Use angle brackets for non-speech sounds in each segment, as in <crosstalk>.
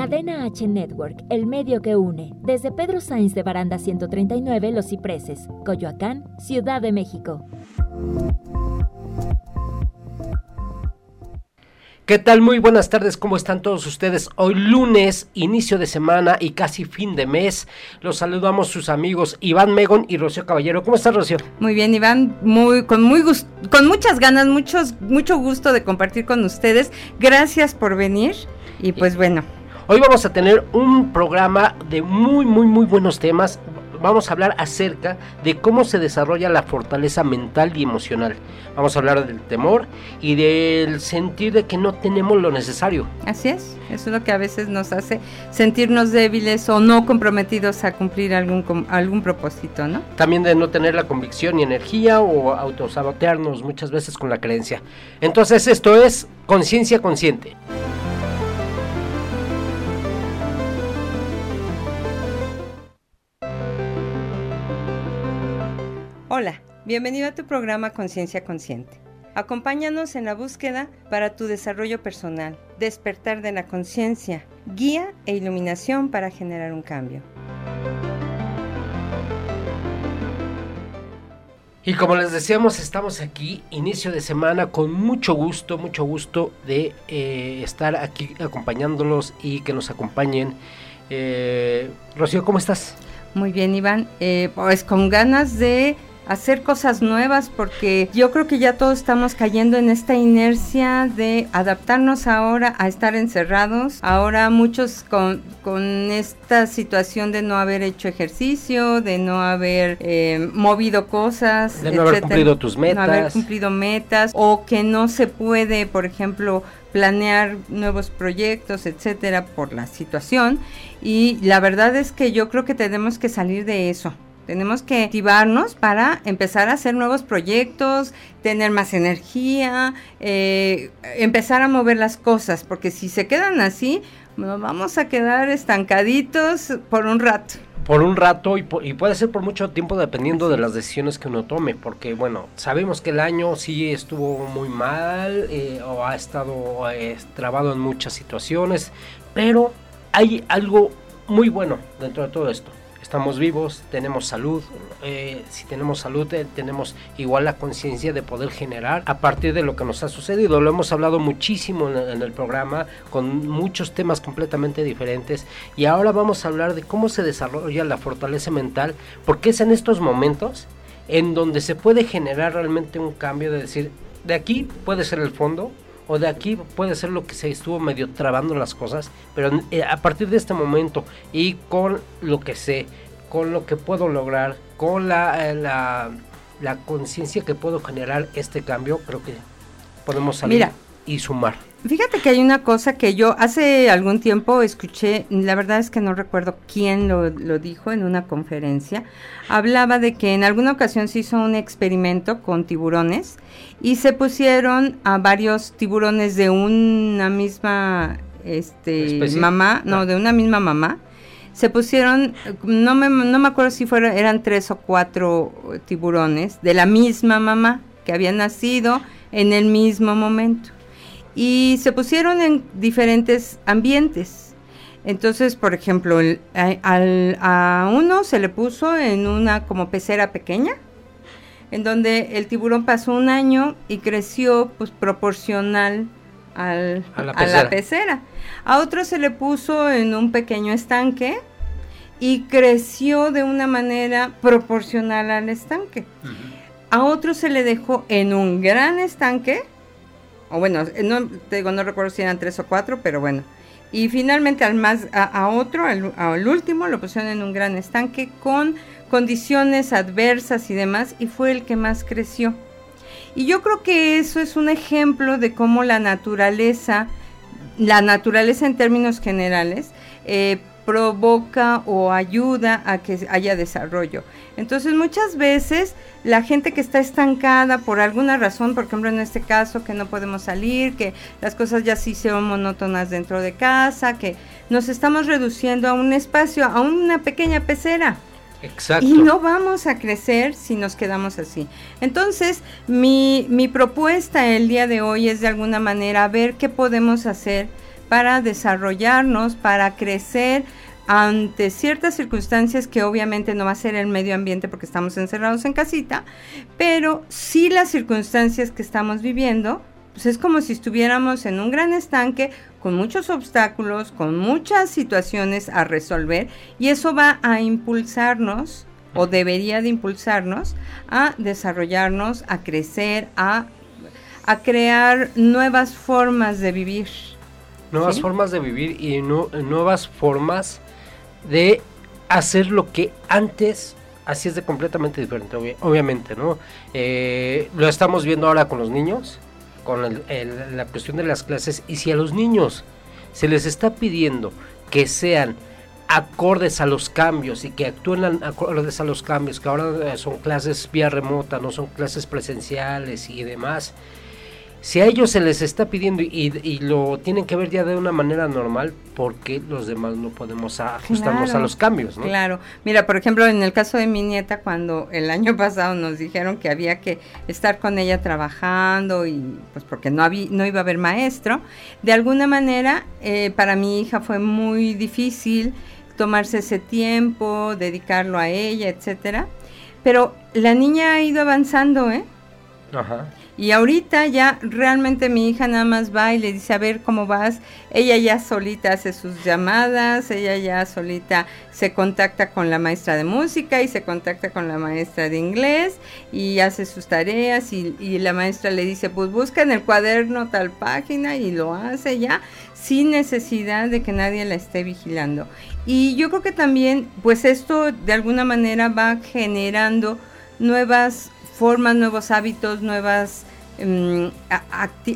Cadena H Network, el medio que une. Desde Pedro Sainz de Baranda 139, Los Cipreses, Coyoacán, Ciudad de México. ¿Qué tal? Muy buenas tardes, ¿cómo están todos ustedes? Hoy lunes, inicio de semana y casi fin de mes. Los saludamos sus amigos Iván Megon y Rocío Caballero. ¿Cómo estás, Rocío? Muy bien, Iván, muy con muy con muchas ganas, muchos mucho gusto de compartir con ustedes. Gracias por venir y pues bueno, Hoy vamos a tener un programa de muy, muy, muy buenos temas. Vamos a hablar acerca de cómo se desarrolla la fortaleza mental y emocional. Vamos a hablar del temor y del sentir de que no tenemos lo necesario. Así es, eso es lo que a veces nos hace sentirnos débiles o no comprometidos a cumplir algún, algún propósito, ¿no? También de no tener la convicción y energía o autosabotearnos muchas veces con la creencia. Entonces esto es conciencia consciente. Bienvenido a tu programa Conciencia Consciente. Acompáñanos en la búsqueda para tu desarrollo personal, despertar de la conciencia, guía e iluminación para generar un cambio. Y como les decíamos, estamos aquí, inicio de semana, con mucho gusto, mucho gusto de eh, estar aquí acompañándolos y que nos acompañen. Eh, Rocío, ¿cómo estás? Muy bien, Iván. Eh, pues con ganas de hacer cosas nuevas porque yo creo que ya todos estamos cayendo en esta inercia de adaptarnos ahora a estar encerrados. Ahora muchos con, con esta situación de no haber hecho ejercicio, de no haber eh, movido cosas, de no haber cumplido tus metas. No haber cumplido metas o que no se puede, por ejemplo, planear nuevos proyectos, etcétera, por la situación. Y la verdad es que yo creo que tenemos que salir de eso. Tenemos que activarnos para empezar a hacer nuevos proyectos, tener más energía, eh, empezar a mover las cosas, porque si se quedan así, nos vamos a quedar estancaditos por un rato. Por un rato y, puede ser por mucho tiempo dependiendo de las decisiones que uno tome, porque bueno, sabemos que el año sí estuvo muy mal eh, o ha estado eh, trabado en muchas situaciones, pero hay algo muy bueno dentro de todo esto estamos vivos, tenemos salud, eh, si tenemos salud eh, tenemos igual la conciencia de poder generar a partir de lo que nos ha sucedido. Lo hemos hablado muchísimo en, el programa con muchos temas completamente diferentes y ahora vamos a hablar de cómo se desarrolla la fortaleza mental porque es en estos momentos en donde se puede generar realmente un cambio de decir, de aquí puede ser el fondo, o de aquí puede ser lo que se estuvo medio trabando las cosas, pero eh, a partir de este momento y con lo que sé, con lo que puedo lograr, con la, eh, la, la conciencia que puedo generar este cambio, creo que podemos salir y sumar. Fíjate que hay una cosa que yo hace algún tiempo escuché, la verdad es que no recuerdo quién lo, lo, dijo en una conferencia, hablaba de que en alguna ocasión se hizo un experimento con tiburones y se pusieron a varios tiburones de una misma este mamá, no, ah. de una misma mamá. Se pusieron, no me, no me acuerdo si fueron, eran tres o cuatro tiburones de la misma mamá que habían nacido en el mismo momento. Y se pusieron en diferentes ambientes. Entonces, por ejemplo, a uno se le puso en una como pecera pequeña, en donde el tiburón pasó un año y creció pues proporcional al, a, la pecera. a otro se le puso en un pequeño estanque y creció de una manera proporcional al estanque. A otro se le dejó en un gran estanque, o bueno, no, digo, no recuerdo si eran tres o cuatro, pero bueno. Y finalmente al más, a, otro, al, último, lo pusieron en un gran estanque con condiciones adversas y demás, y fue el que más creció. Y yo creo que eso es un ejemplo de cómo la naturaleza, la naturaleza en términos generales, eh, provoca o ayuda a que haya desarrollo. Entonces muchas veces la gente que está estancada por alguna razón, por ejemplo en este caso que no podemos salir, que las cosas ya sí son monótonas dentro de casa, que nos estamos reduciendo a un espacio, a una pequeña pecera. Exacto. Y no vamos a crecer si nos quedamos así. Entonces, mi, mi propuesta el día de hoy es de alguna manera ver qué podemos hacer para desarrollarnos, para crecer ante ciertas circunstancias que obviamente no va a ser el medio ambiente porque estamos encerrados en casita, pero sí las circunstancias que estamos viviendo, pues es como si estuviéramos en un gran estanque con muchos obstáculos, con muchas situaciones a resolver y eso va a impulsarnos o debería de impulsarnos a desarrollarnos, a crecer, a, a crear nuevas formas de vivir. Nuevas formas de vivir y nuevas formas de hacer lo que antes hacías de completamente diferente, obviamente, ¿no? Eh, lo estamos viendo ahora con los niños, con la cuestión de las clases, y si a los niños se les está pidiendo que sean acordes a los cambios y que actúen acordes a los cambios, que ahora son clases vía remota, no son clases presenciales y demás, si a ellos se les está pidiendo y, lo tienen que ver ya de una manera normal, porque los demás no podemos ajustarnos a los cambios? ¿no? Claro, mira, por ejemplo, en el caso de mi nieta, cuando el año <laughs> pasado nos dijeron que había que estar con ella trabajando y pues porque no, había, no iba a haber maestro, de alguna manera eh, para mi hija fue muy difícil tomarse ese tiempo, dedicarlo a ella, etcétera. Pero la niña ha ido avanzando, ¿eh? Ajá. Y ahorita ya realmente mi hija nada más va y le dice, a ver cómo vas. Ella ya solita hace sus llamadas, ella ya solita se contacta con la maestra de música y se contacta con la maestra de inglés y hace sus tareas y, y la maestra le dice, pues busca en el cuaderno tal página y lo hace ya sin necesidad de que nadie la esté vigilando. Y yo creo que también, pues esto de alguna manera va generando nuevas formas, nuevos hábitos, nuevas em,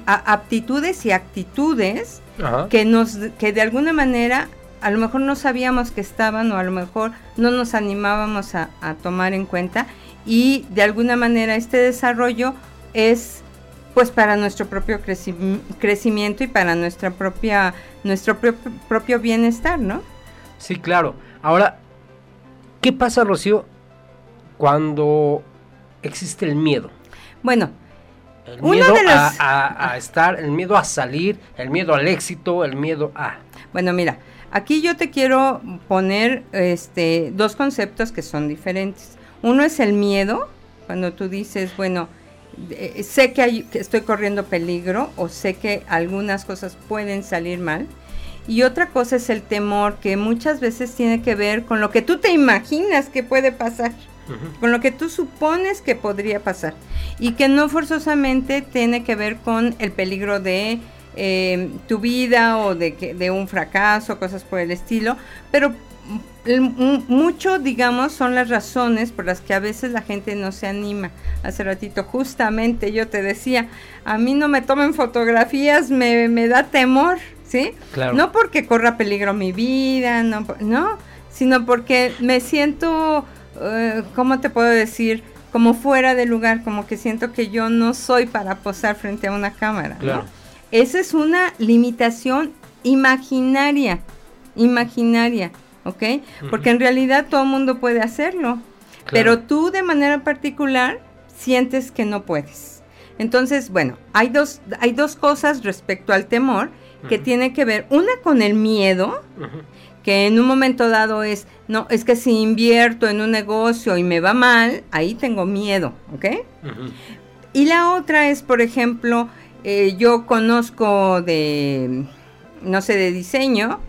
aptitudes y actitudes que nos que de alguna manera a lo mejor no sabíamos que estaban o a lo mejor no nos animábamos a, tomar en cuenta y de alguna manera este desarrollo es pues para nuestro propio crecimiento y para nuestra propia nuestro propio bienestar, ¿no? Sí, claro. Ahora, ¿qué pasa, Rocío, cuando existe el miedo. Bueno, el miedo de a, estar, el miedo a salir, el miedo al éxito, el miedo a... Bueno, mira, aquí yo te quiero poner este, dos conceptos que son diferentes. Uno es el miedo, cuando tú dices, bueno, eh, sé que, hay, que estoy corriendo peligro o sé que algunas cosas pueden salir mal. Y otra cosa es el temor, que muchas veces tiene que ver con lo que tú te imaginas que puede pasar con lo que tú supones que podría pasar. Y que no forzosamente tiene que ver con el peligro de eh, tu vida o de, que, de un fracaso, cosas por el estilo, pero mucho, digamos, son las razones por las que a veces la gente no se anima. Hace ratito, justamente yo te decía, a mí no me tomen fotografías, me, me da temor, ¿sí? No porque corra peligro mi vida, no, no, sino porque me siento eh, ¿cómo te puedo decir? Como fuera de lugar, como que siento que yo no soy para posar frente a una cámara. Esa es una limitación imaginaria, imaginaria, ¿ok? Porque en realidad todo el mundo puede hacerlo, pero tú de manera particular sientes que no puedes. Entonces, bueno, hay dos, hay dos cosas respecto al temor que tiene que ver, una con el miedo, que en un momento dado es, no, es que si invierto en un negocio y me va mal, ahí tengo miedo, ¿ok? Y la otra es, por ejemplo, eh, yo conozco de, no sé, de diseño,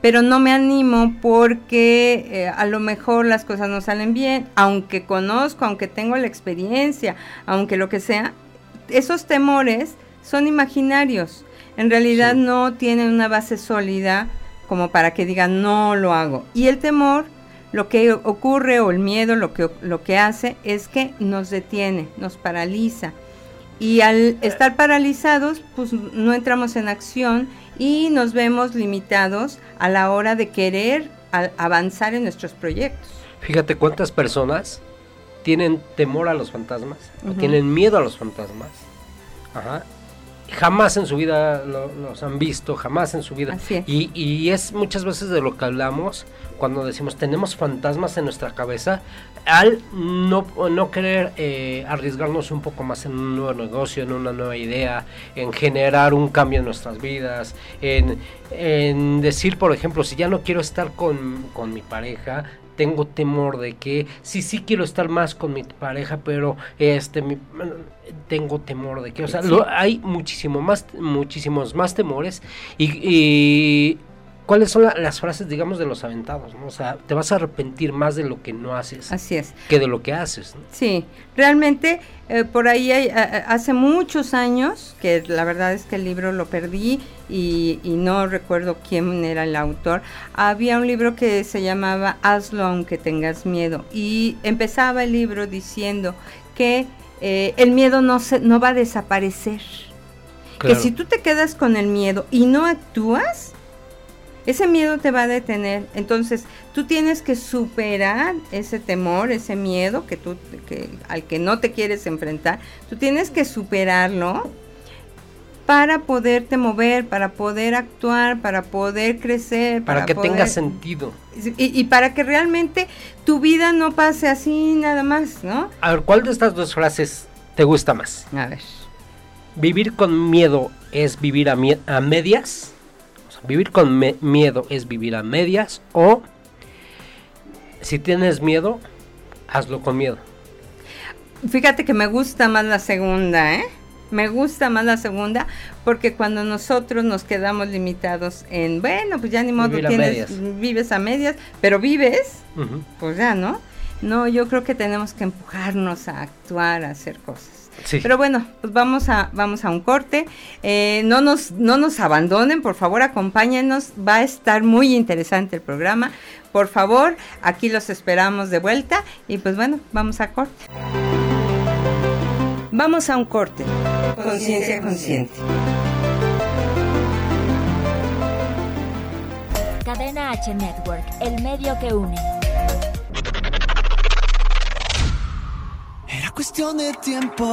pero no me animo porque eh, a lo mejor las cosas no salen bien, aunque conozco, aunque tengo la experiencia, aunque lo que sea, esos temores son imaginarios. En realidad no tienen una base sólida como para que digan no lo hago. Y el temor, lo que ocurre o el miedo lo que, lo que hace es que nos detiene, nos paraliza. Y al estar paralizados, pues no entramos en acción y nos vemos limitados a la hora de querer avanzar en nuestros proyectos. Fíjate cuántas personas tienen temor a los fantasmas, tienen miedo a los fantasmas, Ajá. Jamás en su vida los han visto, jamás en su vida. Y, y, es muchas veces de lo que hablamos cuando decimos tenemos fantasmas en nuestra cabeza, al no, no querer eh, arriesgarnos un poco más en un nuevo negocio, en una nueva idea, en generar un cambio en nuestras vidas, en, en decir, por ejemplo, si ya no quiero estar con, con mi pareja, tengo temor de que sí sí quiero estar más con mi pareja pero este tengo temor de que o sea hay muchísimo más muchísimos más temores y, cuáles son las frases, digamos, de los aventados, ¿no? O sea, te vas a arrepentir más de lo que no haces. Así es. Que de lo que haces. Sí, realmente eh, por ahí hay, hace muchos años, que la verdad es que el libro lo perdí y, no recuerdo quién era el autor, había un libro que se llamaba Hazlo aunque tengas miedo y empezaba el libro diciendo que eh, el miedo no, se, no va a desaparecer. Que si tú te quedas con el miedo y no actúas, ese miedo te va a detener. Entonces, tú tienes que superar ese temor, ese miedo que tú, que, al que no te quieres enfrentar. Tú tienes que superarlo para poderte mover, para poder actuar, para poder crecer. Para, que tenga sentido. Y, y, para que realmente tu vida no pase así nada más, ¿no? A ver, ¿cuál de estas dos frases te gusta más? A ver. ¿Vivir con miedo es vivir a, a medias? Vivir con miedo es vivir a medias o si tienes miedo, hazlo con miedo. Fíjate que me gusta más la segunda, ¿eh? Me gusta más la segunda porque cuando nosotros nos quedamos limitados en, bueno, pues ya ni modo tienes, vives a medias, pero vives, pues ya, ¿no? No, yo creo que tenemos que empujarnos a actuar, a hacer cosas. Pero bueno, pues vamos a, vamos a un corte. Eh, no, nos, no nos abandonen, por favor, acompáñenos. Va a estar muy interesante el programa. Por favor, aquí los esperamos de vuelta. Y pues bueno, vamos a corte. Vamos a un corte. Conciencia consciente. Cadena H Network, el medio que une. Era cuestión de tiempo.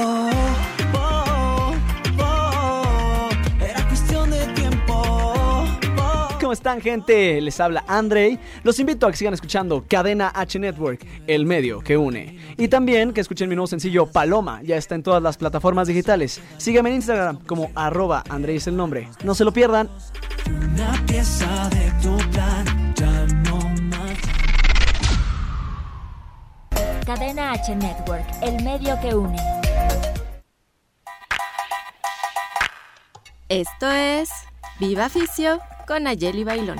Oh, oh, era cuestión de tiempo. ¿Cómo están, gente? Les habla Andrei. Los invito a que sigan escuchando Cadena H Network, el medio que une. Y también que escuchen mi nuevo sencillo Paloma. Ya está en todas las plataformas digitales. Sígueme en Instagram como arroba Andrei es el nombre. No se lo pierdan. Una pieza de tu plan Cadena H Network, el medio que une. Esto es Viva Ficio con Ayeli Bailón.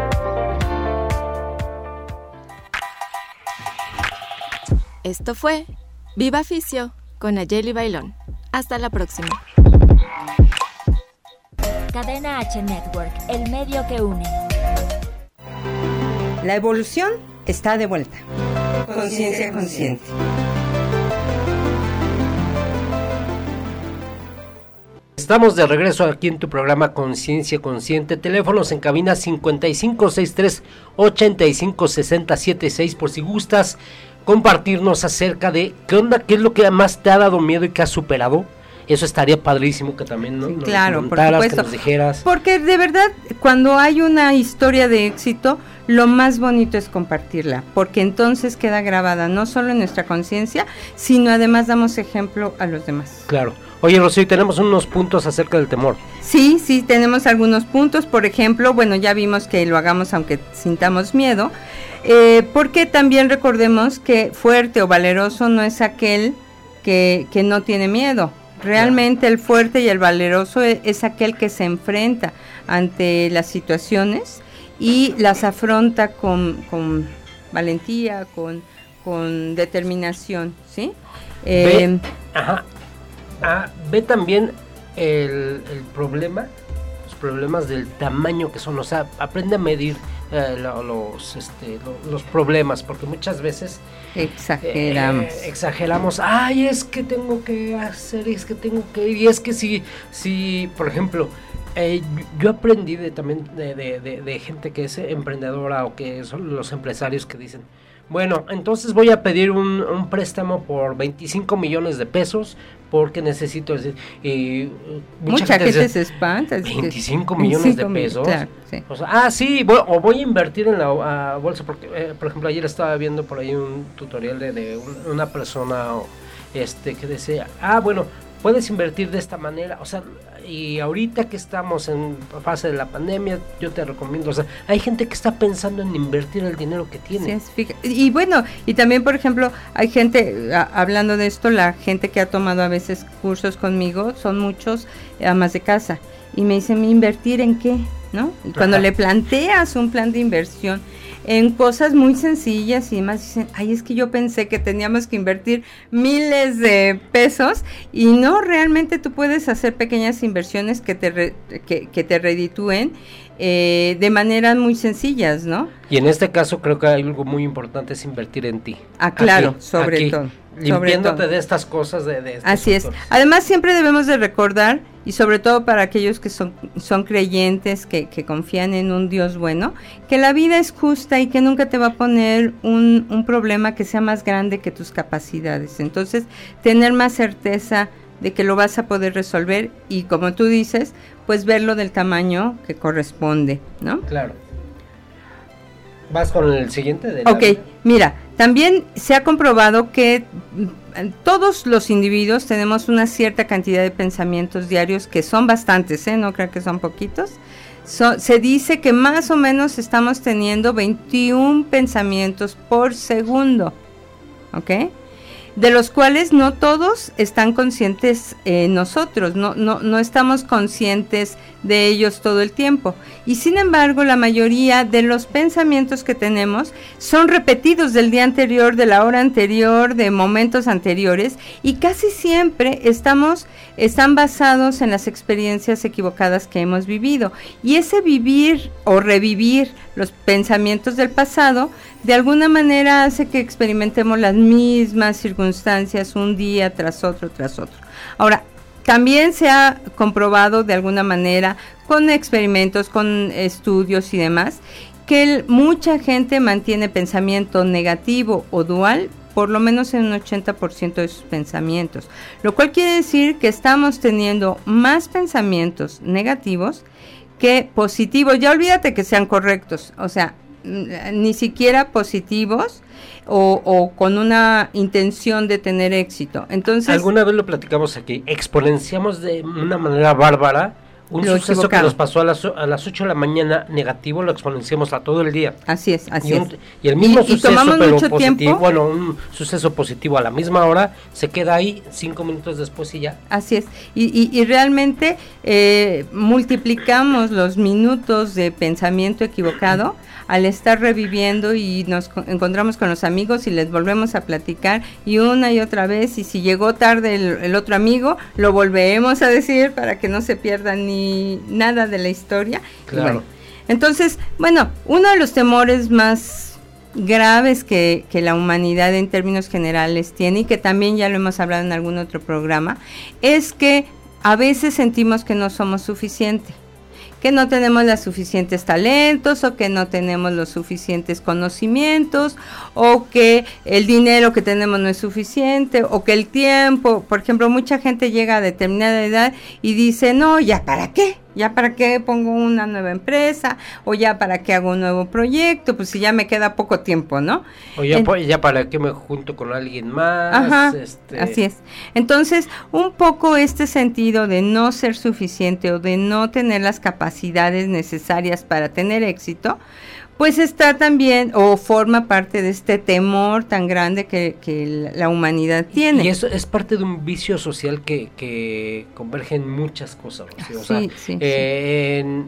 Esto fue Viva Ficio con Ayeli Bailón. Hasta la próxima. Cadena H Network, el medio que une. La evolución está de vuelta. Conciencia consciente. Estamos de regreso aquí en tu programa Conciencia Consciente. Teléfonos en cabina 5563 856076 por si gustas compartirnos acerca de qué onda, qué es lo que más te ha dado miedo y que has superado. Eso estaría padrísimo que también ¿no? claro, por supuesto. Que nos dijeras. Porque de verdad, cuando hay una historia de éxito, lo más bonito es compartirla, porque entonces queda grabada no solo en nuestra conciencia, sino además damos ejemplo a los demás. Claro. Oye, Rocío, tenemos unos puntos acerca del temor. Sí, sí, tenemos algunos puntos. Por ejemplo, bueno, ya vimos que lo hagamos aunque sintamos miedo. Eh, porque también recordemos que fuerte o valeroso no es aquel que, no tiene miedo. Realmente el fuerte y el valeroso e, es, aquel que se enfrenta ante las situaciones y las afronta con, valentía, con, determinación, ¿sí? ve, eh, ajá. Ah, ve también el, el problema, problemas del tamaño que son, o sea, aprende a medir eh, lo- los, este, lo- los problemas, porque muchas veces Exageramos. eh, exageramos, ay, es que tengo que hacer, es que tengo que ir, y es que si, si por ejemplo, eh, yo- yo aprendí de, también de, de- de- de gente que es emprendedora o que son los empresarios que dicen, bueno, entonces voy a pedir un, un préstamo por 25 millones de pesos porque necesito... es- Y, uh, Mucha gente dice, se espanta. es que- 25 millones de 25 mil, pesos. claro, sí. O sea, ah, sí, voy- o voy a invertir en la bolsa, porque, eh, por ejemplo, ayer estaba viendo por ahí un tutorial de, de un- una persona este que decía, ah, bueno, puedes invertir de esta manera, o sea, y ahorita que estamos en fase de la pandemia, yo te recomiendo, o sea, hay gente que está pensando en invertir el dinero que tiene. Sí, y bueno, y también, por ejemplo, hay gente, a- hablando de esto, la gente que ha tomado a veces cursos conmigo, son muchos amas de casa, y me dicen, ¿invertir en qué? ¿No? Y cuando Ajá. le planteas un plan de inversión en cosas muy sencillas y demás, dicen, ay, es que yo pensé que teníamos que invertir miles de pesos, y no, realmente tú puedes hacer pequeñas inversiones que te, re- que, que te reditúen eh, de maneras muy sencillas, ¿no? Y en este caso creo que algo muy importante es invertir en ti. Ah, claro, Aquí, sobre aquí, todo, Limpiándote de estas cosas de, Así es. Además, siempre debemos de recordar, y sobre todo para aquellos que son, son creyentes, que, que confían en un Dios bueno, que la vida es justa y que nunca te va a poner un, un problema que sea más grande que tus capacidades. Entonces, tener más certeza de que lo vas a poder resolver y como tú dices, pues verlo del tamaño que corresponde, ¿no? Claro. ¿Vas con el siguiente? de Ok, mira, también se ha comprobado que mm, todos los individuos tenemos una cierta cantidad de pensamientos diarios que son bastantes, ¿eh? No creo que son poquitos. So- se dice que más o menos estamos teniendo 21 pensamientos por segundo, ¿ok? De los cuales no todos están conscientes eh, nosotros, no, no, no estamos conscientes de ellos todo el tiempo. Y sin embargo, la mayoría de los pensamientos que tenemos son repetidos del día anterior, de la hora anterior, de momentos anteriores, y casi siempre estamos, están basados en las experiencias equivocadas que hemos vivido. Y ese vivir o revivir los pensamientos del pasado, de alguna manera hace que experimentemos las mismas circunstancias un día tras otro, tras otro. Ahora, también se ha comprobado de alguna manera con experimentos, con estudios y demás, que mucha gente mantiene pensamiento negativo o dual por lo menos en un 80% de sus pensamientos, lo cual quiere decir que estamos teniendo más pensamientos negativos que positivos. Ya olvídate que sean correctos, o sea, ni siquiera positivos o, o con una intención de tener éxito. Entonces, Alguna vez lo platicamos aquí, exponenciamos de una manera bárbara un suceso que nos pasó a las, a las 8 de la mañana negativo, lo exponenciamos a todo el día. así es, así y, un- es. y el mismo Y- y suceso, tomamos pero mucho positivo, tiempo. bueno, un suceso positivo a la misma hora, se queda ahí cinco minutos después y ya. Así es. Y, y- y realmente eh, multiplicamos los minutos de pensamiento equivocado al estar reviviendo y nos co- encontramos con los amigos y les volvemos a platicar y una y otra vez y si llegó tarde el, el otro amigo lo volvemos a decir para que no se pierda ni nada de la historia. Claro. bueno, entonces, bueno, uno de los temores más graves que, que la humanidad en términos generales tiene y que también ya lo hemos hablado en algún otro programa, es que a veces sentimos que no somos suficientes que no tenemos los suficientes talentos o que no tenemos los suficientes conocimientos o que el dinero que tenemos no es suficiente o que el tiempo, por ejemplo, mucha gente llega a determinada edad y dice, no, ya para qué, ya para qué pongo una nueva empresa o ya para qué hago un nuevo proyecto, pues si ya me queda poco tiempo, ¿no? O ya, En- po- ya para qué me junto con alguien más. Ajá, este, así es. Entonces, un poco este sentido de no ser suficiente o de no tener las capacidades necesarias para tener éxito, pues está también o forma parte de este temor tan grande que, que la- humanidad tiene. Y eso es parte de un vicio social que, que converge en muchas cosas. Rocío. O sea, Sí, sí, eh, En,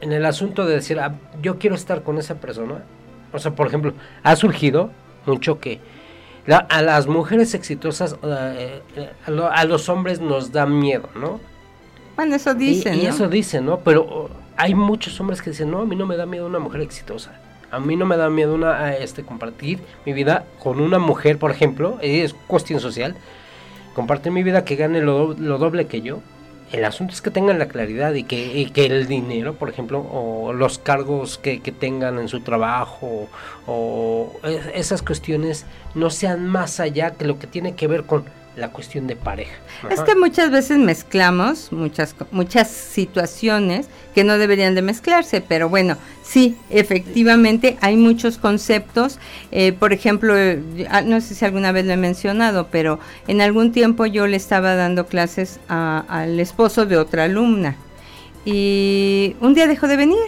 en el asunto de decir, "Ah, yo quiero estar con esa persona. O sea, por ejemplo, ha surgido mucho que la- a las mujeres exitosas, eh, a, lo- a los hombres nos da miedo, ¿no? Bueno, eso dicen. Y, y ¿no? eso dicen, ¿no? Pero hay muchos hombres que dicen, no, a mí no me da miedo una mujer exitosa. A mí no me da miedo una, este, compartir mi vida con una mujer, por ejemplo, es cuestión social. Compartir mi vida que gane lo, do- lo doble que yo. El asunto es que tengan la claridad y que, y que el dinero, por ejemplo, o los cargos que, que tengan en su trabajo, o es- esas cuestiones no sean más allá que lo que tiene que ver con la cuestión de pareja. Es que muchas veces mezclamos muchas muchas situaciones que no deberían de mezclarse, pero bueno, sí, efectivamente hay muchos conceptos. eh, por ejemplo, eh, ah, no sé si alguna vez lo he mencionado, pero en algún tiempo yo le estaba dando clases a- al esposo de otra alumna y un día dejó de venir.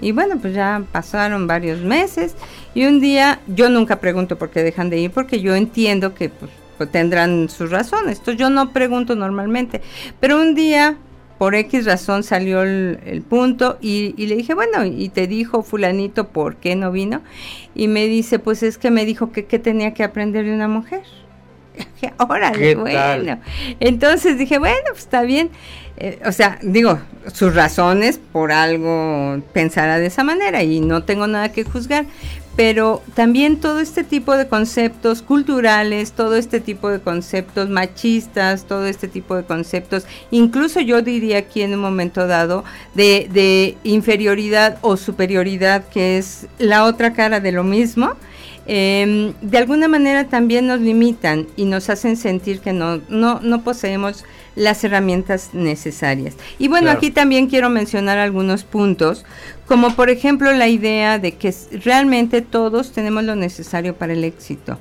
Y bueno, pues ya pasaron varios meses y un día yo nunca pregunto por qué dejan de ir porque yo entiendo que pues, pues, tendrán sus razones. Entonces yo no pregunto normalmente. Pero un día, por X razón, salió el, el punto y, y le dije, bueno, y te dijo fulanito por qué no vino. Y me dice, pues es que me dijo que, que tenía que aprender de una mujer. <laughs> Dije, Órale, ¿Qué bueno. tal? Entonces dije, bueno, pues está bien. Eh, o sea, digo, sus razones por algo pensará de esa manera y no tengo nada que juzgar. Pero también todo este tipo de conceptos culturales, todo este tipo de conceptos machistas, todo este tipo de conceptos, incluso yo diría aquí en un momento dado, de, de inferioridad o superioridad, que es la otra cara de lo mismo, eh, de alguna manera también nos limitan y nos hacen sentir que no, no, no poseemos las herramientas necesarias. Y bueno, Claro. aquí también quiero mencionar algunos puntos, como por ejemplo la idea de que realmente todos tenemos lo necesario para el éxito.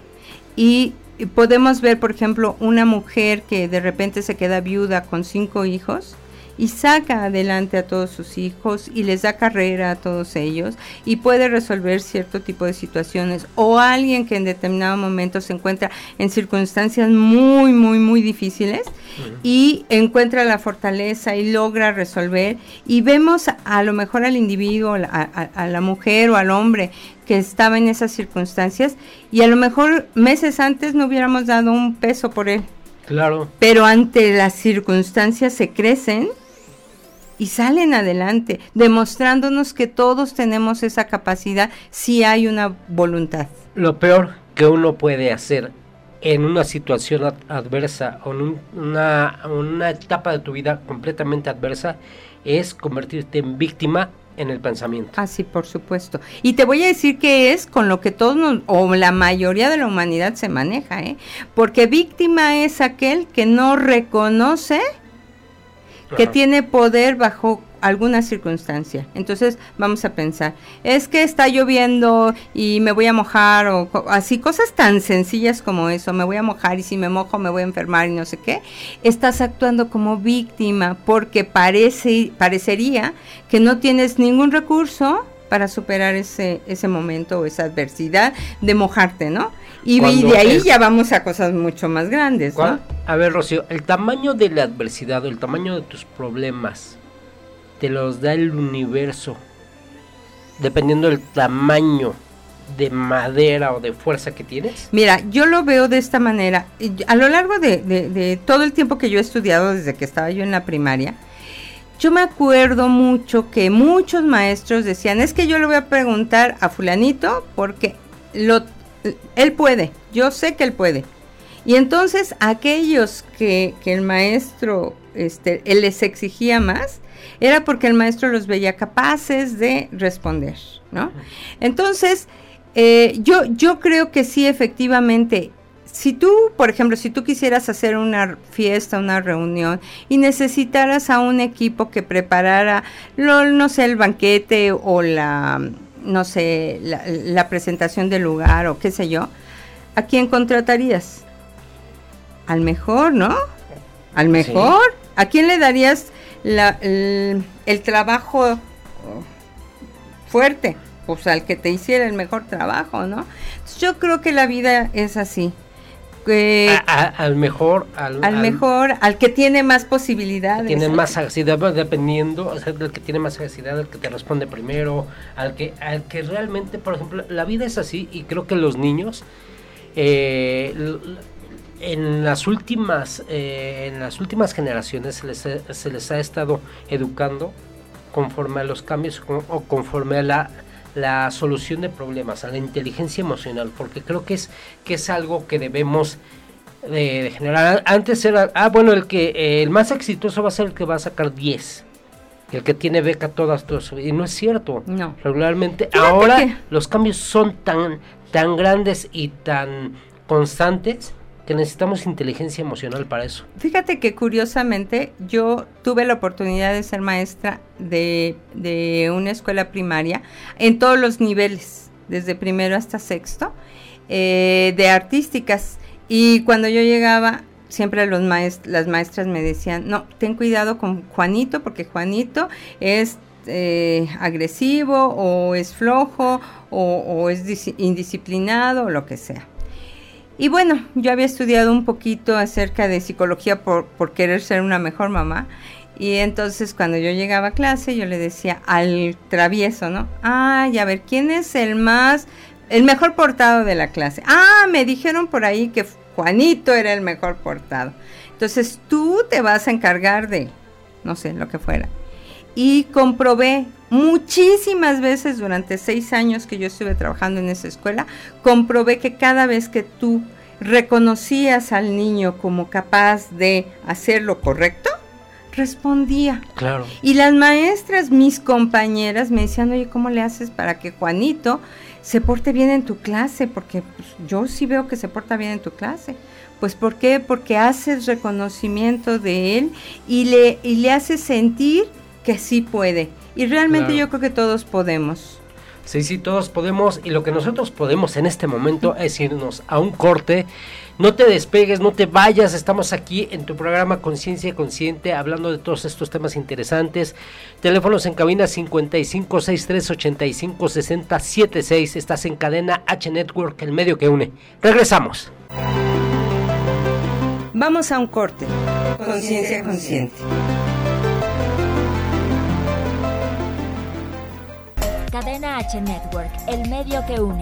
Y podemos ver, por ejemplo, una mujer que de repente se queda viuda con cinco hijos y saca adelante a todos sus hijos y les da carrera a todos ellos y puede resolver cierto tipo de situaciones o alguien que en determinado momento se encuentra en circunstancias muy muy muy difíciles y encuentra la fortaleza y logra resolver. Y vemos a, a lo mejor al individuo, a, a- a la mujer o al hombre que estaba en esas circunstancias y a lo mejor meses antes no hubiéramos dado un peso por él. Claro. pero ante las circunstancias se crecen y salen adelante, demostrándonos que todos tenemos esa capacidad si hay una voluntad. Lo peor que uno puede hacer en una situación ad- adversa o en un- una, una etapa de tu vida completamente adversa es convertirte en víctima en el pensamiento. Ah, sí, por supuesto. Y te voy a decir que es con lo que todos nos- o la mayoría de la humanidad se maneja, ¿eh? Porque víctima es aquel que no reconoce que tiene poder bajo alguna circunstancia. Entonces vamos a pensar, es que está lloviendo y me voy a mojar o así cosas tan sencillas como eso, me voy a mojar y si me mojo me voy a enfermar y no sé qué. Estás actuando como víctima porque parece parecería que no tienes ningún recurso para superar ese ese momento o esa adversidad de mojarte, ¿no? Y, de ahí ya vamos a cosas mucho más grandes, ¿no? A ver, Rocío, el tamaño de la adversidad o el tamaño de tus problemas te los da el universo dependiendo del tamaño de madera o de fuerza que tienes. Mira, yo lo veo de esta manera. A lo largo de, de- de todo el tiempo que yo he estudiado, desde que estaba yo en la primaria, yo me acuerdo mucho que muchos maestros decían, es que yo le voy a preguntar a fulanito porque lo, él puede, yo sé que él puede. Y entonces aquellos que, el maestro este, les exigía más, era porque el maestro los veía capaces de responder, ¿no? Entonces, eh, yo, yo creo que sí, efectivamente, si tú, por ejemplo, si tú quisieras hacer una fiesta, una reunión y necesitaras a un equipo que preparara, lo, no sé, el banquete o la, no sé, la, la presentación del lugar o qué sé yo, ¿a quién contratarías? Al mejor, ¿no? Al mejor. ¿A quién le darías la- el, el trabajo fuerte? Pues al que te hiciera el mejor trabajo, ¿no? Entonces, yo creo que la vida es así. Que A- a- al mejor, al, al mejor, al que tiene más posibilidades. tiene más bueno, dependiendo, o sea, del que tiene más sagacidad, el que te responde primero, al que, al que realmente, por ejemplo, la vida es así y creo que los niños, eh, en las últimas eh, en las últimas generaciones se les, ha- se les ha estado educando conforme a los cambios o conforme a la, la solución de problemas, a la inteligencia emocional, porque creo que es que es algo que debemos de, de generar. Antes era, ah, bueno, el que eh, el más exitoso va a ser el que va a sacar 10. El que tiene beca todas, todas. Y no es cierto. No. Regularmente, Fíjate ahora que- los cambios son tan, tan grandes y tan constantes que necesitamos inteligencia emocional para eso. Fíjate que curiosamente yo tuve la oportunidad de ser maestra de, de una escuela primaria en todos los niveles, desde primero hasta sexto, eh, de artísticas. Y cuando yo llegaba, siempre los maest- las maestras me decían, no, ten cuidado con Juanito, porque Juanito es eh, agresivo o es flojo o, o es dis- indisciplinado o lo que sea. Y bueno, yo había estudiado un poquito acerca de psicología por, por querer ser una mejor mamá. Y entonces cuando yo llegaba a clase, yo le decía al travieso, ¿no? Ay, a ver, ¿quién es el más, el mejor portado de la clase? Ah, me dijeron por ahí que Juanito era el mejor portado. Entonces tú te vas a encargar de, no sé, lo que fuera. Y comprobé muchísimas veces durante seis años que yo estuve trabajando en esa escuela, comprobé que cada vez que tú reconocías al niño como capaz de hacer lo correcto, respondía. Claro. Y las maestras, mis compañeras, me decían, oye, ¿cómo le haces para que Juanito se porte bien en tu clase? Porque pues, yo sí veo que se porta bien en tu clase. Pues ¿por qué? Porque haces reconocimiento de él y le, y le haces sentir que sí puede. Y realmente Claro. yo creo que todos podemos. Sí, sí, todos podemos y lo que nosotros podemos en este momento es irnos a un corte. No te despegues, no te vayas, estamos aquí en tu programa Conciencia Consciente hablando de todos estos temas interesantes. Teléfonos en cabina 5563856076. Estás en cadena H Network, el medio que une. Regresamos. Vamos a un corte. Conciencia consciente. Cadena H Network, el medio que une.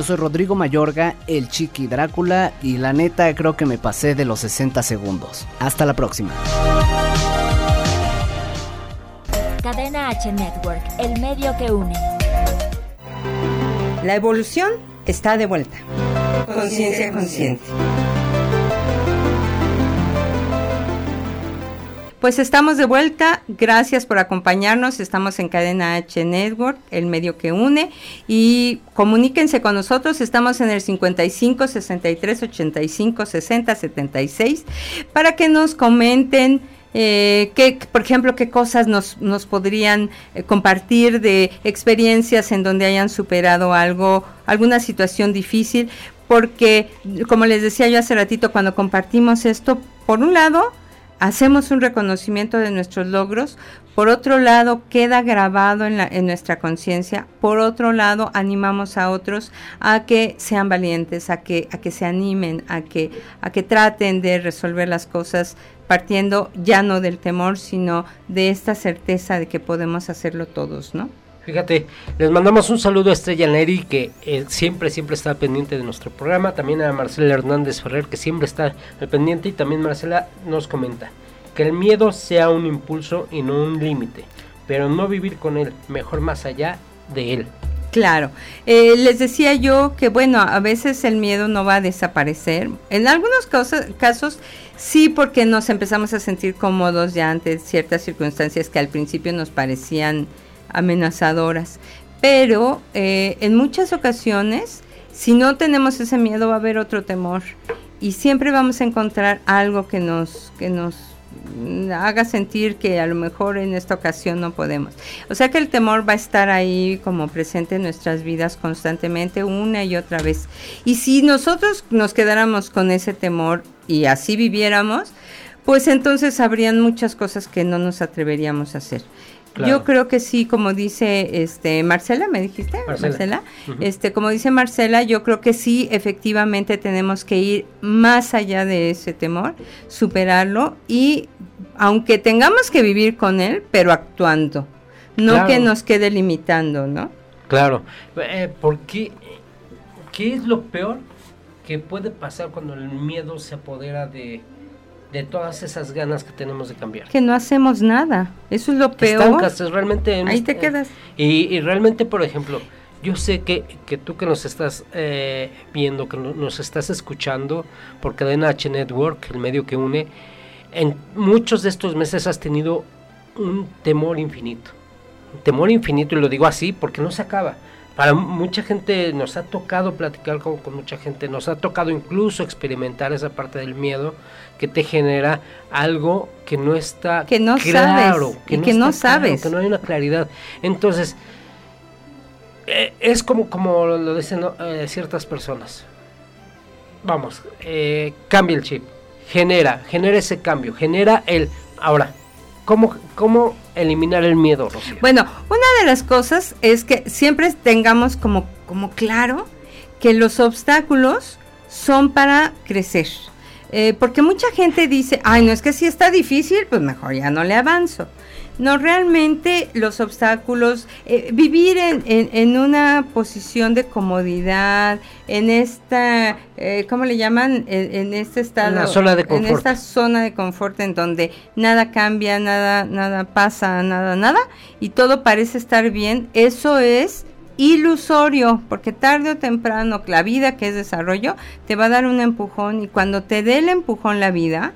Yo soy Rodrigo Mayorga, el Chiqui Drácula, y la neta creo que me pasé de los 60 segundos. Hasta la próxima. Cadena H Network, el medio que une. La evolución está de vuelta. Conciencia consciente. Pues estamos de vuelta, gracias por acompañarnos, estamos en Cadena H Network, el medio que une, y comuníquense con nosotros, estamos en el 55 63 85 60 76 para que nos comenten. Eh, qué, por ejemplo, qué cosas nos, nos podrían eh, compartir de experiencias en donde hayan superado algo, alguna situación difícil, porque como les decía yo hace ratito, cuando compartimos esto, por un lado, hacemos un reconocimiento de nuestros logros, por otro lado queda grabado en, la, en nuestra conciencia, por otro lado animamos a otros a que sean valientes, a que, a que se animen, a que, a que traten de resolver las cosas partiendo ya no del temor, sino de esta certeza de que podemos hacerlo todos, ¿no? Fíjate, les mandamos un saludo a Estrella Neri, que eh, siempre, siempre está pendiente de nuestro programa. También a Marcela Hernández Ferrer, que siempre está pendiente. Y también Marcela nos comenta que el miedo sea un impulso y no un límite, pero no vivir con él, mejor más allá de él. Claro, eh, les decía yo que bueno, a veces el miedo no va a desaparecer. En algunos casos, casos sí, porque nos empezamos a sentir cómodos ya ante ciertas circunstancias que al principio nos parecían amenazadoras. Pero eh, en muchas ocasiones, si no tenemos ese miedo, va a haber otro temor. Y siempre vamos a encontrar algo que nos, que nos haga sentir que a lo mejor en esta ocasión no podemos. O sea que el temor va a estar ahí como presente en nuestras vidas constantemente una y otra vez. Y si nosotros nos quedáramos con ese temor y así viviéramos, pues entonces habrían muchas cosas que no nos atreveríamos a hacer. Yo creo que sí, como dice este Marcela, ¿me dijiste? Marcela. Este, como dice Marcela, yo creo que sí, efectivamente tenemos que ir más allá de ese temor, superarlo y aunque tengamos que vivir con él, pero actuando, no que nos quede limitando, ¿no? Claro, eh, porque ¿qué es lo peor que puede pasar cuando el miedo se apodera de de todas esas ganas que tenemos de cambiar. Que no hacemos nada. Eso es lo peor. realmente. Ahí te quedas. Y, realmente, por ejemplo, yo sé que, que tú que nos estás eh, viendo, que nos estás escuchando por Cadena H Network, el medio que une, en muchos de estos meses has tenido un temor infinito. Un temor infinito, y lo digo así porque no se acaba para mucha gente nos ha tocado platicar con, mucha gente, nos ha tocado incluso experimentar esa parte del miedo que te genera algo que no está que no claro, sabes, que, no, que no sabes, que no hay una claridad. Entonces, eh, es como, como lo dicen eh, ciertas personas. Vamos, eh, cambia el chip, genera, genera ese cambio, genera el... Ahora, ¿cómo, cómo eliminar el miedo, Rocío? Bueno, una de las cosas es que siempre tengamos como, como claro que los obstáculos son para crecer. Eh, porque mucha gente dice, ay, no es que si está difícil, pues mejor ya no le avanzo. No, realmente los obstáculos, eh, vivir en, en, una posición de comodidad, en esta, eh, ¿cómo le llaman? En, este estado, zona de en esta zona de confort en donde nada cambia, nada, nada pasa, nada, nada, y todo parece estar bien, eso es ilusorio, porque tarde o temprano la vida que es desarrollo te va a dar un empujón y cuando te dé el empujón la vida,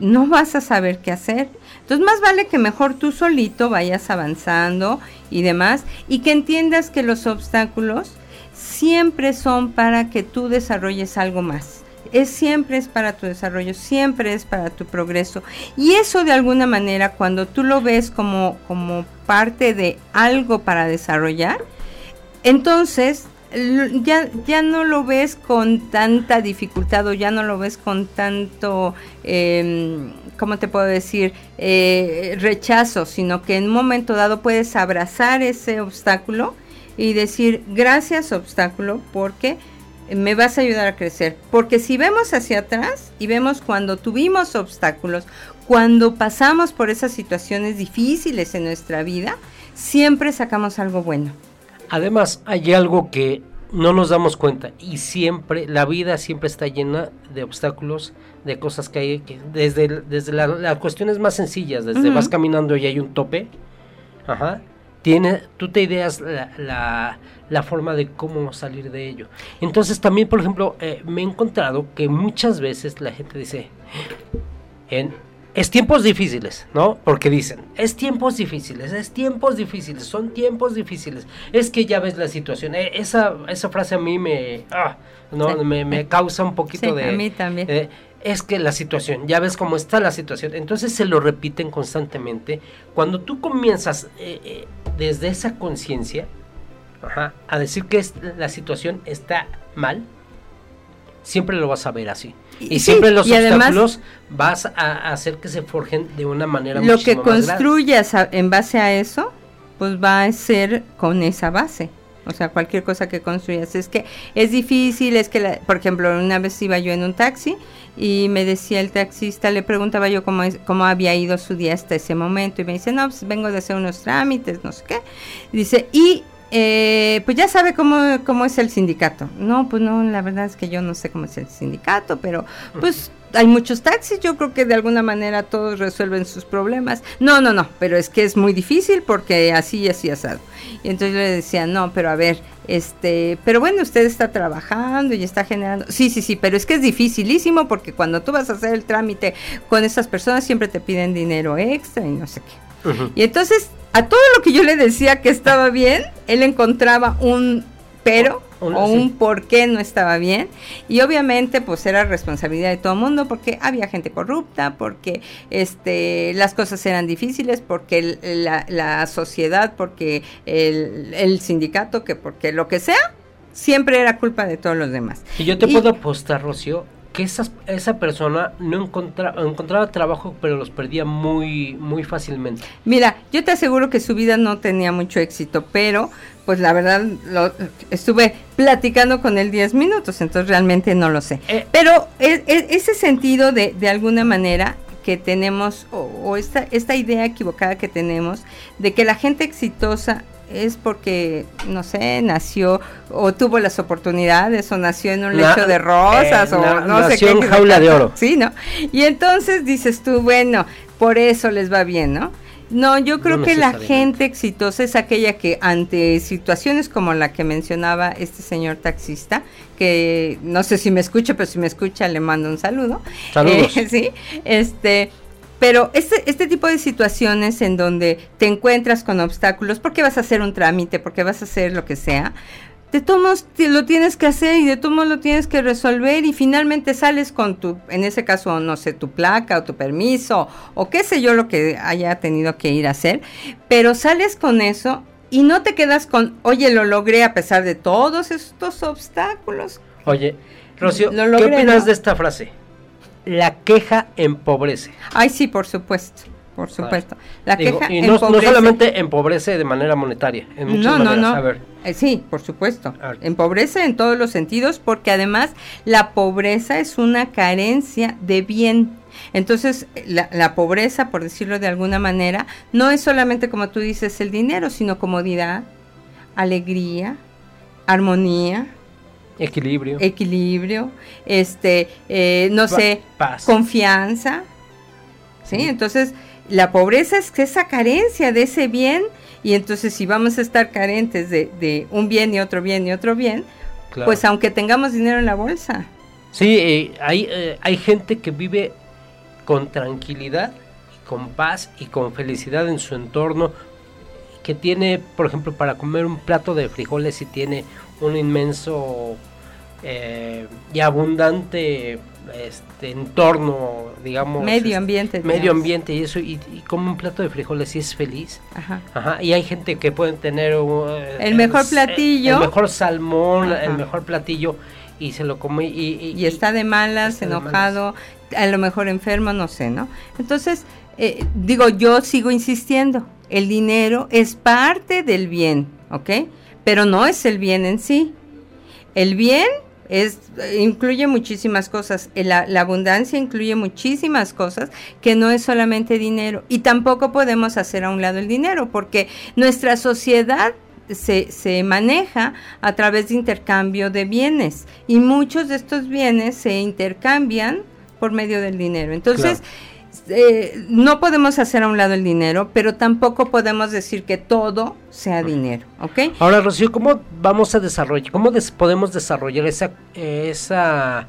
no vas a saber qué hacer. Entonces más vale que mejor tú solito vayas avanzando y demás y que entiendas que los obstáculos siempre son para que tú desarrolles algo más. Es siempre es para tu desarrollo, siempre es para tu progreso. Y eso de alguna manera cuando tú lo ves como, como parte de algo para desarrollar, entonces ya, ya no lo ves con tanta dificultad o ya no lo ves con tanto, eh, ¿cómo te puedo decir?, eh, rechazo, sino que en un momento dado puedes abrazar ese obstáculo y decir, gracias obstáculo, porque me vas a ayudar a crecer. Porque si vemos hacia atrás y vemos cuando tuvimos obstáculos, cuando pasamos por esas situaciones difíciles en nuestra vida, siempre sacamos algo bueno. Además, hay algo que no nos damos cuenta y siempre, la vida siempre está llena de obstáculos, de cosas que hay, que desde, desde las cuestiones más sencillas, desde vas caminando y hay un tope, ajá, tiene, tú te ideas la, la, forma de cómo salir de ello. Entonces también, por ejemplo, eh, me he encontrado que muchas veces la gente dice, en, es tiempos difíciles, ¿no? Porque dicen, es tiempos difíciles, es tiempos difíciles, son tiempos difíciles. Es que ya ves la situación. Eh, esa, esa frase a mí me, ah, ¿no? Sí. me, me causa un poquito Sí, de... a mí también. eh, es que la situación, ya ves cómo está la situación. Entonces se lo repiten constantemente. Cuando tú comienzas eh, eh, desde esa conciencia a decir que es- la situación está mal, siempre lo vas a ver así. Y, Y sí, siempre los y además- vas a hacer que se forjen de una manera Lo que construyas a- en base a eso, pues va a ser con esa base. O sea, cualquier cosa que construyas. Es que es difícil, es que, la- por ejemplo, una vez iba yo en un taxi y me decía el taxista, le preguntaba yo cómo, es- cómo había ido su día hasta ese momento y me dice, no, pues vengo de hacer unos trámites, no sé qué. Dice, y eh, pues ya sabe cómo, cómo es el sindicato. No, pues no, la verdad es que yo no sé cómo es el sindicato, pero pues hay muchos taxis, yo creo que de alguna manera todos resuelven sus problemas. No, no, no, pero es que es muy difícil porque así y así asado. Y entonces yo le decía, no, pero a ver, este, pero bueno, usted está trabajando y está generando. Sí, sí, sí, pero es que es dificilísimo porque cuando tú vas a hacer el trámite con esas personas siempre te piden dinero extra y no sé qué. Y entonces, a todo lo que yo le decía que estaba bien, él encontraba un pero Un- o sí. un por qué no estaba bien. Y obviamente, pues era responsabilidad de todo el mundo porque había gente corrupta, porque este, las cosas eran difíciles, porque el- la, la sociedad, porque el, el sindicato, que porque lo que sea, siempre era culpa de todos los demás. Y yo te Y- puedo apostar, Rocío, que esas, esa persona no encontra- encontraba trabajo, pero los perdía muy, muy fácilmente. Mira, yo te aseguro que su vida no tenía mucho éxito, pero pues la verdad lo, estuve platicando con él 10 minutos, entonces realmente no lo sé. Eh. Pero e- e- ese sentido de, de alguna manera que tenemos, o, o esta, esta idea equivocada que tenemos, de que la gente exitosa es porque, no sé, nació o tuvo las oportunidades o nació en un Na- lecho de rosas eh, o na- no sé nació qué. en jaula de oro. Sí, ¿no? Y entonces dices tú, bueno, por eso les va bien, ¿no? No, yo creo No que la gente exitosa es aquella que ante situaciones como la que mencionaba este señor taxista, que no sé si me escucha, pero si me escucha le mando un saludo. Saludos. Eh, <laughs> sí, este, pero este, este tipo de situaciones en donde te encuentras con obstáculos, porque vas a hacer un trámite, porque vas a hacer lo que sea, de todos lo tienes que hacer y de todos modos lo tienes que resolver y finalmente sales con tu, en ese caso, no sé, tu placa o tu permiso o qué sé yo lo que haya tenido que ir a hacer, pero sales con eso y no te quedas con, oye, lo logré a pesar de todos estos obstáculos. Oye, Rocío, Lo ¿qué opinas ¿no? de esta frase? La queja empobrece. Ay, sí, por supuesto, por supuesto. La Digo, queja y no, no solamente empobrece de manera monetaria, en muchas No, no, maneras. no. A ver, Eh, sí, por supuesto. A. Empobrece en todos los sentidos porque además la pobreza es una carencia de bien. Entonces, la, la pobreza, por decirlo de alguna manera, no es solamente como tú dices el dinero, sino comodidad, alegría, armonía, equilibrio. equilibrio, este, eh, no Pa- sé, paz. confianza. ¿sí? Sí. Entonces, la pobreza es que esa carencia de ese bien, y entonces si vamos a estar carentes de, de un bien y otro bien y otro bien, claro. pues aunque tengamos dinero en la bolsa. Sí, eh, hay, eh, hay gente que vive con tranquilidad, con paz y con felicidad en su entorno, que tiene, por ejemplo, para comer un plato de frijoles y tiene un inmenso eh, y abundante este entorno, digamos, Medio este, ambiente. medio ambiente y eso, y, y come un plato de frijoles y es feliz. Ajá. Ajá, y hay gente que pueden tener uh, El mejor platillo. el mejor salmón, Ajá. el mejor platillo y se lo come y, y- y está de malas, está de enojado, a lo mejor enfermo, no sé, ¿no? Entonces, eh, digo, yo sigo insistiendo, el dinero es parte del bien, ¿ok? Pero no es el bien en sí. El bien es, incluye muchísimas cosas, Eh, la, la abundancia incluye muchísimas cosas que no es solamente dinero. Y tampoco podemos hacer a un lado el dinero porque nuestra sociedad se, se maneja a través de intercambio de bienes. Y muchos de estos bienes se intercambian por medio del dinero. Entonces, eh, no podemos hacer a un lado el dinero, pero tampoco podemos decir que todo sea dinero, ¿ok? Ahora, Rocío, ¿cómo vamos a desarrollar, cómo des- podemos desarrollar esa, esa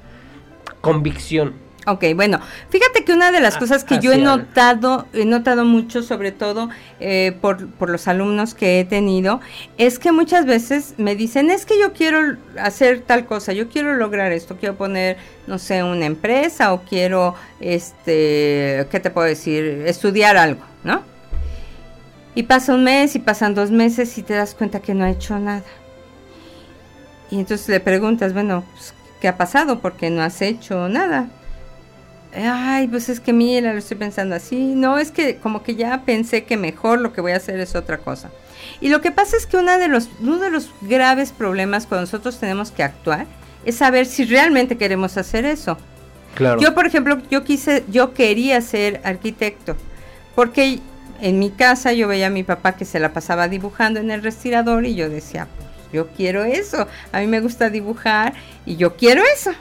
convicción Ok, bueno, fíjate que una de las Ah, cosas que yo he notado, he notado mucho, sobre todo eh, por, por los alumnos que he tenido, es que muchas veces me dicen, es que yo quiero hacer tal cosa, yo quiero lograr esto, quiero poner, no sé, una empresa o quiero, este, ¿qué te puedo decir? Estudiar algo, ¿no? Y pasa un mes y pasan dos meses y te das cuenta que no ha hecho nada. Y entonces le preguntas, bueno, pues, ¿qué ha pasado? Porque no has hecho nada. Ay, pues es que mira, lo estoy pensando así. No, es que como que ya pensé que mejor lo que voy a hacer es otra cosa. Y lo que pasa es que una de los, uno de los graves problemas cuando nosotros tenemos que actuar es saber si realmente queremos hacer eso. Claro. Yo, por ejemplo, yo quise, yo quería ser arquitecto, porque en mi casa yo veía a mi papá que se la pasaba dibujando en el respirador y yo decía, pues yo quiero eso, a mí me gusta dibujar y yo quiero eso.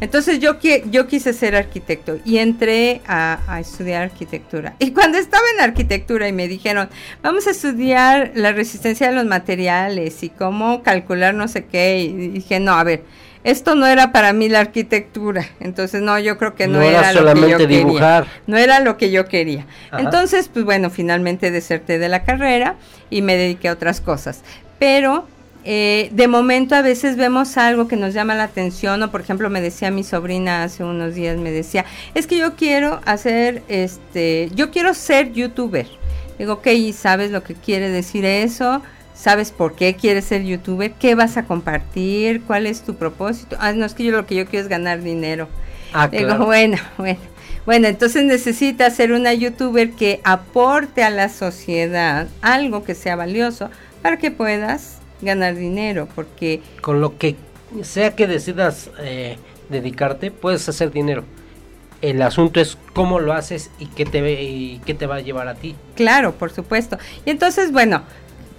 Entonces yo, yo quise ser arquitecto y entré a, a estudiar arquitectura. Y cuando estaba en arquitectura y me dijeron, vamos a estudiar la resistencia de los materiales y cómo calcular no sé qué, y dije, no, a ver, esto no era para mí la arquitectura. Entonces, no, yo creo que no, No era era, lo que yo solamente quería. dibujar. No era lo que yo quería. Ajá. Entonces, pues bueno, finalmente deserté de la carrera y me dediqué a otras cosas. Pero eh, de momento a veces vemos algo que nos llama la atención o por ejemplo me decía mi sobrina hace unos días, me decía, es que yo quiero hacer, este, yo quiero ser youtuber. Digo, ok, ¿y ¿sabes lo que quiere decir eso? ¿Sabes por qué quieres ser youtuber? ¿Qué vas a compartir? ¿Cuál es tu propósito? Ah, no, es que yo lo que yo quiero es ganar dinero. Ah, Digo, claro. <laughs> bueno, bueno. Bueno, entonces necesitas ser una youtuber que aporte a la sociedad algo que sea valioso para que puedas ganar dinero, porque Con lo que sea que decidas eh, dedicarte, puedes hacer dinero. El asunto es cómo lo haces y qué te, ve- y qué te va a llevar a ti. claro, por supuesto. Y entonces, bueno,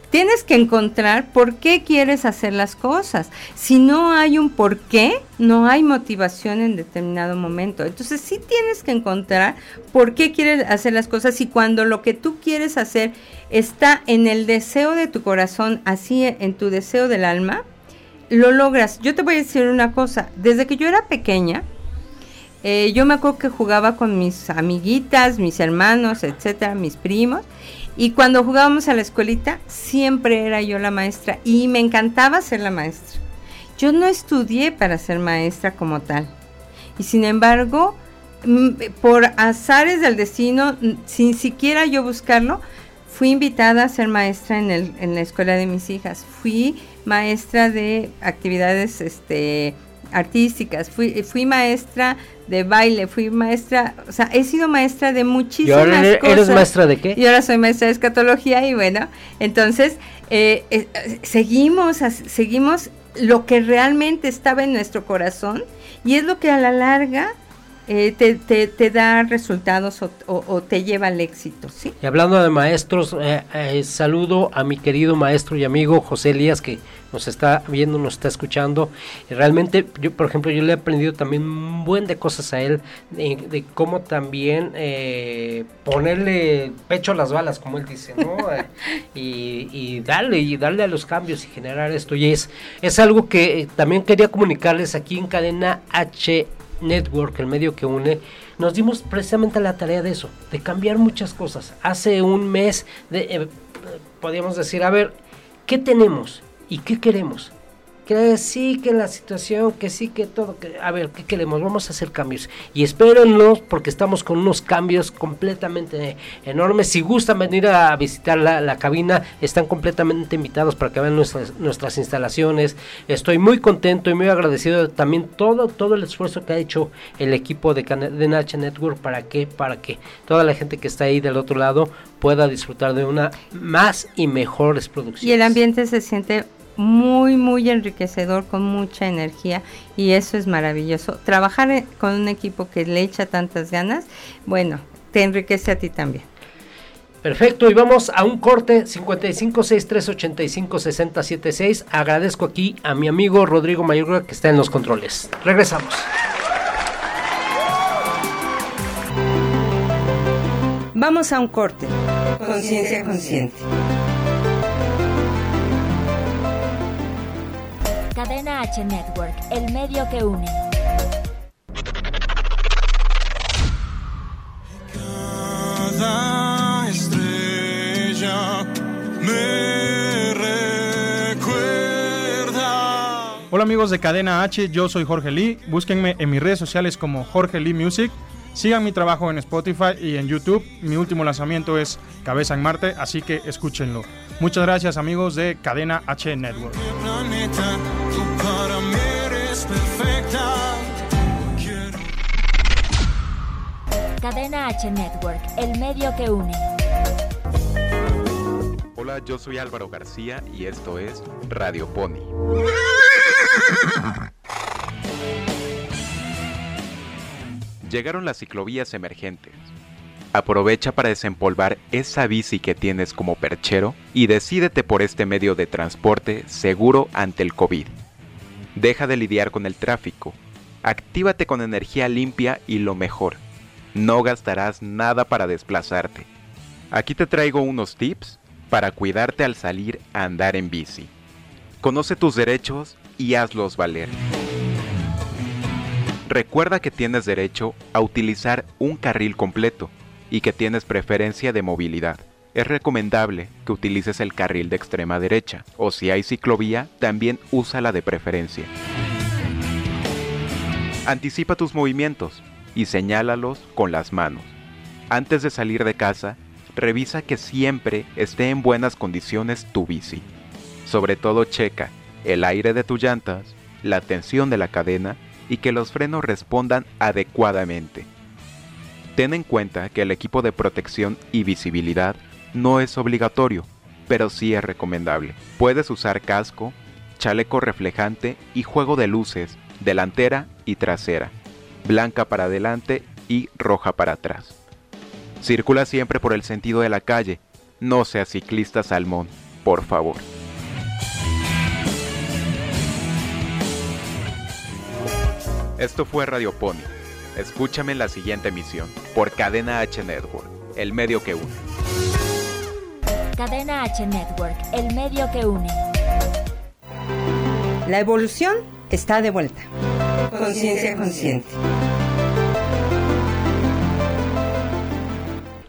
tienes que encontrar por qué quieres hacer las cosas. Si no hay un por qué, no hay motivación en determinado momento. Entonces sí tienes que encontrar por qué quieres hacer las cosas y cuando lo que tú quieres hacer está en el deseo de tu corazón, así en tu deseo del alma, lo logras. Yo te voy a decir una cosa, desde que yo era pequeña, eh, yo me acuerdo que jugaba con mis amiguitas, mis hermanos, etcétera, mis primos. Y cuando jugábamos a la escuelita, siempre era yo la maestra. Y me encantaba ser la maestra. Yo no estudié para ser maestra como tal. Y sin embargo, por azares del destino, sin siquiera yo buscarlo, fui invitada a ser maestra en, la escuela de mis hijas. Fui maestra de actividades este, artísticas, fui maestra de baile, fui maestra, o sea, he sido maestra de ¿Y muchísimas ahora eres, cosas. maestra de qué? Y ahora soy maestra de escatología y bueno, entonces eh, eh, seguimos, seguimos lo que realmente estaba en nuestro corazón y es lo que a la larga eh, te, te- te da resultados o, o- o te lleva al éxito, ¿sí? Y hablando de maestros, eh, eh, saludo a mi querido maestro y amigo José Elías que nos está viendo, nos está escuchando. Y realmente, yo por ejemplo, yo le he aprendido también un buen de cosas a él, de, de cómo también eh, ponerle pecho a las balas, como él dice, ¿no? <laughs> Y, y darle, y darle a los cambios y generar esto. Y es, es algo que también quería comunicarles aquí en Cadena H Network, el medio que une, nos dimos precisamente la tarea de eso, de cambiar muchas cosas. Hace un mes de, eh, podíamos decir, a ver, ¿qué tenemos y qué queremos? Que sí, que la situación, que sí, que todo, que a ver, ¿qué queremos? Vamos a hacer cambios. Y espérenlos porque estamos con unos cambios completamente enormes. Si gustan venir a visitar la, la cabina, están completamente invitados para que vean nuestras, nuestras instalaciones. Estoy muy contento y muy agradecido de también todo, todo el esfuerzo que ha hecho el equipo de Cadena H Network para que, para que toda la gente que está ahí del otro lado pueda disfrutar de una más y mejores producciones. Y el ambiente se siente muy, muy enriquecedor, con mucha energía y eso es maravilloso. Trabajar eh, con un equipo que le echa tantas ganas, bueno, te enriquece a ti también. Perfecto, y vamos a un corte 5563856076. Agradezco aquí a mi amigo Rodrigo Mayorga que está en los controles. Regresamos. Vamos a un corte. Conciencia consciente. Cadena H Network, el medio que une. Cada estrella me recuerda. Hola amigos de Cadena H, yo soy Jorge Lee. Búsquenme en mis redes sociales como Jorge Lee Music. Sigan mi trabajo en Spotify y en YouTube. Mi último lanzamiento es Cabeza en Marte, así que escúchenlo. Muchas gracias amigos de Cadena H Network. Cadena H Network, el medio que une. Hola, yo soy Álvaro García y esto es Radio Pony. Llegaron las ciclovías emergentes. Aprovecha para desempolvar esa bici que tienes como perchero y decídete por este medio de transporte seguro ante el COVID. Deja de lidiar con el tráfico. Actívate con energía limpia y lo mejor. No gastarás nada para desplazarte. Aquí te traigo unos tips para cuidarte al salir a andar en bici. Conoce tus derechos y hazlos valer. Recuerda que tienes derecho a utilizar un carril completo y que tienes preferencia de movilidad. Es recomendable que utilices el carril de extrema derecha o si hay ciclovía, también úsala de preferencia. Anticipa tus movimientos y señálalos con las manos. Antes de salir de casa, revisa que siempre esté en buenas condiciones tu bici. Sobre todo checa el aire de tus llantas, la tensión de la cadena y que los frenos respondan adecuadamente. Ten en cuenta que el equipo de protección y visibilidad no es obligatorio, pero sí es recomendable. Puedes usar casco, chaleco reflejante y juego de luces delantera y trasera, blanca para adelante y roja para atrás. Circula siempre por el sentido de la calle, no seas ciclista salmón, por favor. Esto fue Radio Pony. Escúchame en la siguiente emisión por Cadena H Network, el medio que une. Cadena H Network, el medio que une. La evolución está de vuelta. Conciencia consciente.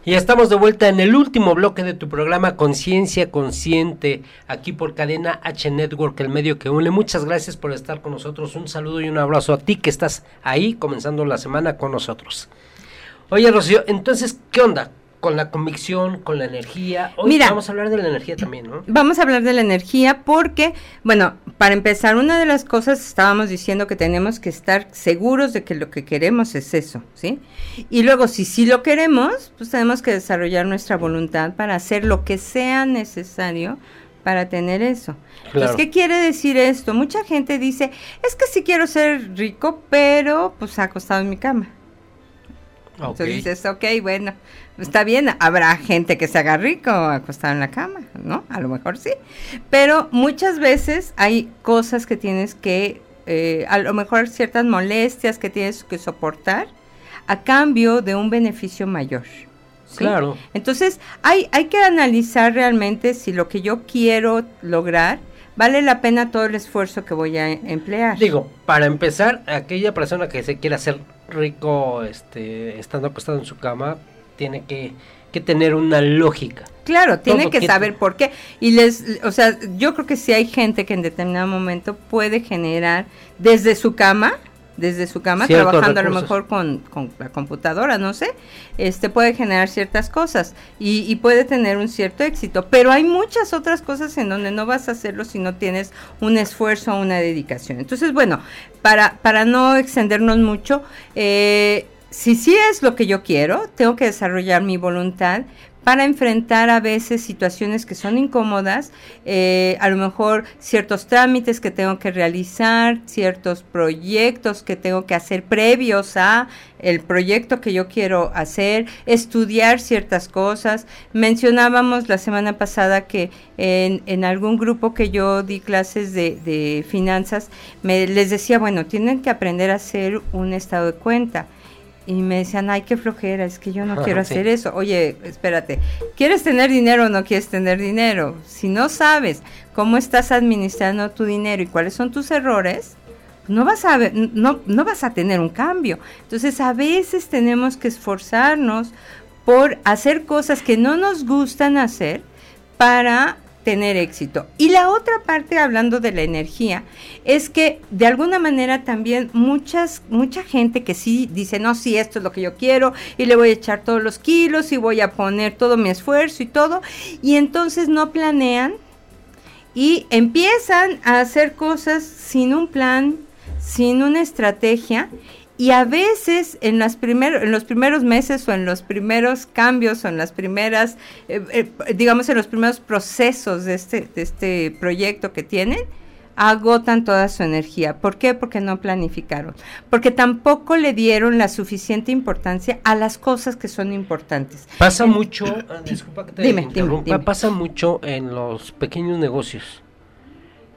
Y estamos de vuelta en el último bloque de tu programa Conciencia Consciente, aquí por cadena H Network, el medio que une. Muchas gracias por estar con nosotros. Un saludo y un abrazo a ti que estás ahí comenzando la semana con nosotros. Oye, Rocío, entonces, ¿qué onda? Con la convicción, con la energía. Hoy Mira. vamos a hablar de la energía también, ¿no? Vamos a hablar de la energía porque, bueno, para empezar, una de las cosas estábamos diciendo que tenemos que estar seguros de que lo que queremos es eso, ¿sí? Y luego, si sí lo queremos, pues tenemos que desarrollar nuestra voluntad para hacer lo que sea necesario para tener eso. Entonces. ¿qué quiere decir esto? Mucha gente dice, es que sí quiero ser rico, pero pues acostado en mi cama. Ok. Entonces dices, ok, bueno, está bien, habrá gente que se haga rico acostado en la cama, ¿no? A lo mejor sí. Pero muchas veces hay cosas que tienes que, eh, a lo mejor ciertas molestias que tienes que soportar a cambio de un beneficio mayor. ¿sí? Claro. Entonces, hay, hay que analizar realmente si lo que yo quiero lograr vale la pena todo el esfuerzo que voy a emplear. Digo, para empezar, aquella persona que se quiera hacer rico este, estando acostado en su cama, tiene que, que tener una lógica. Claro, tiene Todo que que- saber por qué. Y les, o sea, yo creo que sí hay gente que en determinado momento puede generar desde su cama, desde su cama, Ciertos trabajando a lo mejor con, con la computadora, no sé, este puede generar ciertas cosas y, y puede tener un cierto éxito. Pero hay muchas otras cosas en donde no vas a hacerlo si no tienes un esfuerzo o una dedicación. Entonces, bueno, para, para no extendernos mucho, eh, si sí es lo que yo quiero, tengo que desarrollar mi voluntad para enfrentar a veces situaciones que son incómodas, eh, a lo mejor ciertos trámites que tengo que realizar, ciertos proyectos que tengo que hacer previos a el proyecto que yo quiero hacer, estudiar ciertas cosas. Mencionábamos la semana pasada que en, en algún grupo que yo di clases de, de finanzas, me, les decía, bueno, tienen que aprender a hacer un estado de cuenta. Y me decían, ay, qué flojera, es que yo no quiero <laughs> sí. hacer eso. Oye, espérate, ¿quieres tener dinero o no quieres tener dinero? Si no sabes cómo estás administrando tu dinero y cuáles son tus errores, no vas a ver, no, no vas a tener un cambio. Entonces, a veces tenemos que esforzarnos por hacer cosas que no nos gustan hacer para tener éxito. Y la otra parte, hablando de la energía, es que de alguna manera también muchas, mucha gente que sí dice, no, sí, esto es lo que yo quiero, y le voy a echar todos los kilos, y voy a poner todo mi esfuerzo y todo, y entonces no planean y empiezan a hacer cosas sin un plan, sin una estrategia, y a veces en, las primer, en los primeros meses o en los primeros cambios o en las primeras, eh, eh, digamos, en los primeros procesos de este, de este proyecto que tienen, agotan toda su energía. ¿Por qué? Porque no planificaron. Porque tampoco le dieron la suficiente importancia a las cosas que son importantes. Pasa mucho, ah, disculpa que te Dime, dime. pasa mucho en los pequeños negocios.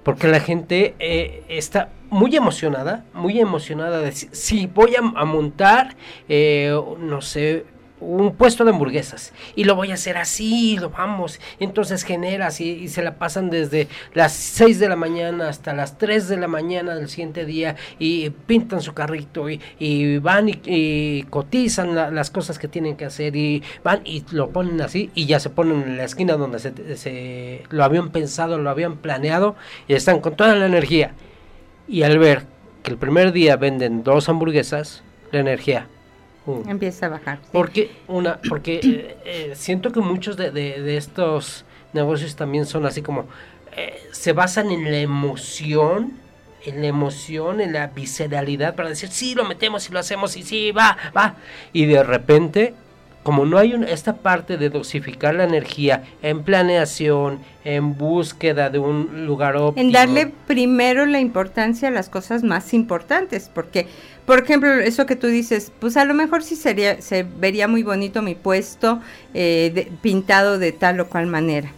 Porque la gente eh, está muy emocionada, muy emocionada de si, si voy a, a montar, eh, no sé, un puesto de hamburguesas. Y lo voy a hacer así, lo vamos, entonces generas y, y se la pasan desde las 6 de la mañana hasta las 3 de la mañana del siguiente día y pintan su carrito y, van y, y cotizan la- las cosas que tienen que hacer y van y lo ponen así y ya se ponen en la esquina donde se- lo habían pensado, lo habían planeado y están con toda la energía. Y al ver que el primer día venden dos hamburguesas, la energía uh, Empieza a bajar. sí. porque una, porque eh, eh, siento que muchos de, de- de estos negocios también son así como eh, se basan en la emoción, en la emoción, en la visceralidad para decir sí lo metemos y lo hacemos y sí va, va y de repente como no hay una- esta parte de dosificar la energía en planeación, en búsqueda de un lugar óptimo, En darle primero la importancia a las cosas más importantes, porque, por ejemplo, eso que tú dices, pues a lo mejor sí sería, se vería muy bonito mi puesto eh, de- pintado de tal o cual manera.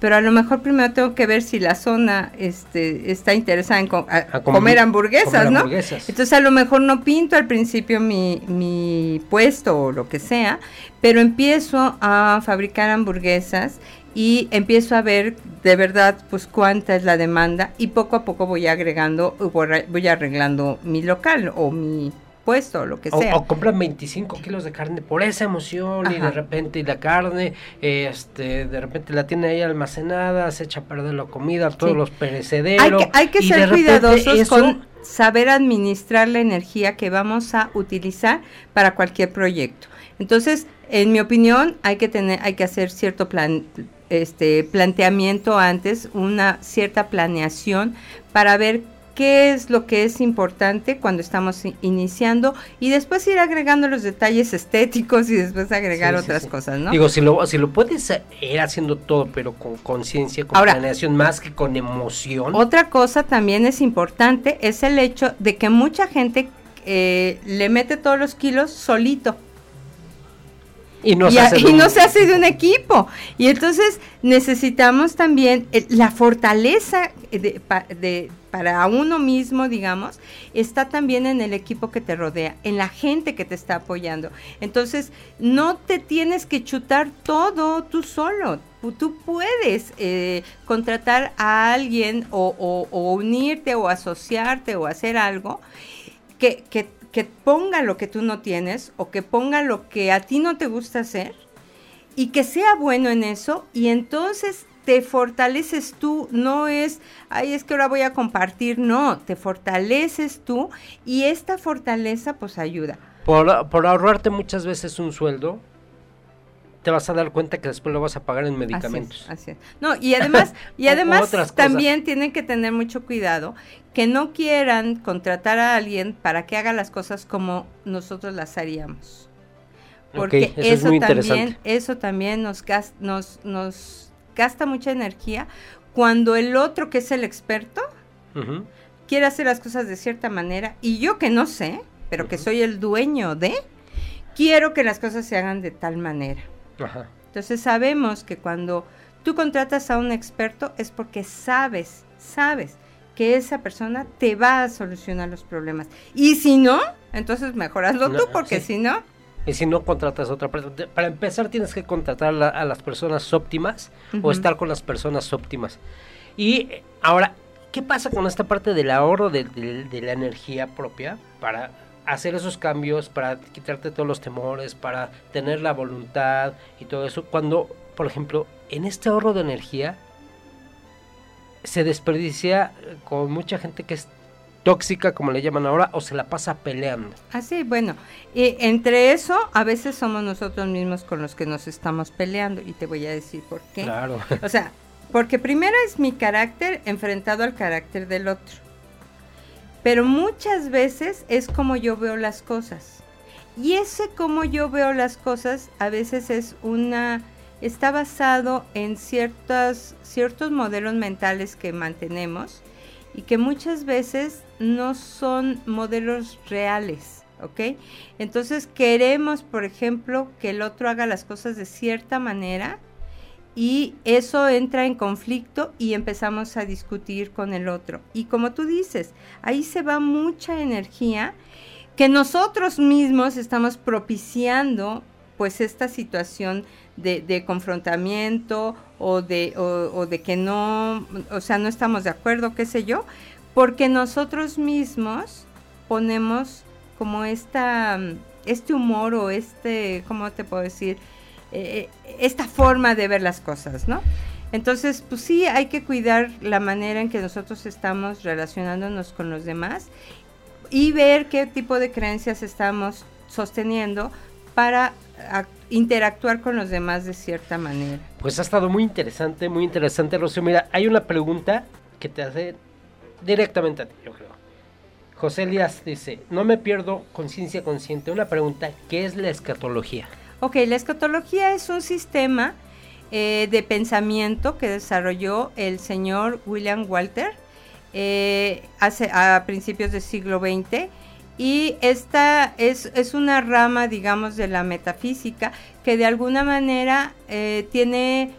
Pero a lo mejor primero tengo que ver si la zona este, está interesada en co- a- A com- comer hamburguesas, comer ¿no? hamburguesas. Entonces a lo mejor no pinto al principio mi, mi puesto o lo que sea, pero empiezo a fabricar hamburguesas y empiezo a ver de verdad pues cuánta es la demanda y poco a poco voy agregando, voy voy arreglando mi local o mi puesto lo que O, sea. o compran 25 kilos de carne por esa emoción y de repente y la carne, este, de repente la tiene ahí almacenada, se echa a perder la comida, todos Sí. los perecederos. Hay que, hay ser cuidadosos eso- con saber administrar la energía que vamos a utilizar para cualquier proyecto. Entonces, en mi opinión, hay que tener, hay que hacer cierto plan, este planteamiento antes, una cierta planeación para ver qué es lo que es importante cuando estamos iniciando y después ir agregando los detalles estéticos y después agregar Sí, sí, otras sí. cosas, ¿no? Digo, si lo, si lo puedes ir haciendo todo, pero con conciencia, con Ahora- planeación, más que con emoción. Otra cosa también es importante es el hecho de que mucha gente eh, le mete todos los kilos solito y no y, se hace y de un- no se hace de un equipo. Y entonces necesitamos también eh, la fortaleza de- pa- de- para uno mismo, digamos, está también en el equipo que te rodea, en la gente que te está apoyando. Entonces, no te tienes que chutar todo tú solo. Tú- Tú puedes eh, contratar a alguien o, o- o unirte o asociarte o hacer algo que, que, que ponga lo que tú no tienes o que ponga lo que a ti no te gusta hacer y que sea bueno en eso y entonces te fortaleces tú, no es, ay, es que ahora voy a compartir, no, te fortaleces tú y esta fortaleza pues ayuda. por, por ahorrarte muchas veces un sueldo, te vas a dar cuenta que después lo vas a pagar en Así es, medicamentos. así es. No, y además, <laughs> y además también tienen que tener mucho cuidado que no quieran contratar a alguien para que haga las cosas como nosotros las haríamos. Porque Ok, eso es muy también, interesante. eso también nos, gas- nos, nos gasta mucha energía cuando el otro que es el experto quiere hacer las cosas de cierta manera y yo que no sé, pero que soy el dueño de, quiero que las cosas se hagan de tal manera. Ajá. Entonces sabemos que cuando tú contratas a un experto es porque sabes, sabes que esa persona te va a solucionar los problemas. Y si no, entonces mejoraslo No, tú, porque sí. si no, Y si no contratas a otra persona, para empezar tienes que contratar la- a las personas óptimas o estar con las personas óptimas. Y eh, ahora, ¿qué pasa con esta parte del ahorro de, de- de la energía propia para hacer esos cambios, para quitarte todos los temores, para tener la voluntad y todo eso. Cuando, por ejemplo, en este ahorro de energía, se desperdicia con mucha gente que es tóxica, como le llaman ahora, o se la pasa peleando. Así, bueno, y entre eso, a veces somos nosotros mismos con los que nos estamos peleando, y te voy a decir por qué. Claro. O sea, porque primero es mi carácter enfrentado al carácter del otro. Pero muchas veces es como yo veo las cosas. Y ese como yo veo las cosas a veces es una está basado en ciertas, ciertos modelos mentales que mantenemos y que muchas veces no son modelos reales, ¿ok? Entonces queremos, por ejemplo, que el otro haga las cosas de cierta manera y eso entra en conflicto y empezamos a discutir con el otro. Y como tú dices, ahí se va mucha energía que nosotros mismos estamos propiciando pues esta situación de, confrontamiento o de, o, de que no, o sea, no estamos de acuerdo, qué sé yo, porque nosotros mismos ponemos como esta, este humor o este, ¿cómo te puedo decir? Eh, esta forma de ver las cosas, ¿no? Entonces, pues sí, hay que cuidar la manera en que nosotros estamos relacionándonos con los demás y ver qué tipo de creencias estamos sosteniendo para interactuar con los demás de cierta manera. Pues ha estado muy interesante, muy interesante, Rocío. Mira, hay una pregunta que te hace directamente a ti, yo creo. José Elías dice, no me pierdo conciencia consciente. Una pregunta, ¿qué es la escatología? Ok, la escatología es un sistema eh, de pensamiento que desarrolló el señor William Walter eh, hace, a principios del siglo XX y esta es, es, una rama, digamos, de la metafísica que de alguna manera eh, tiene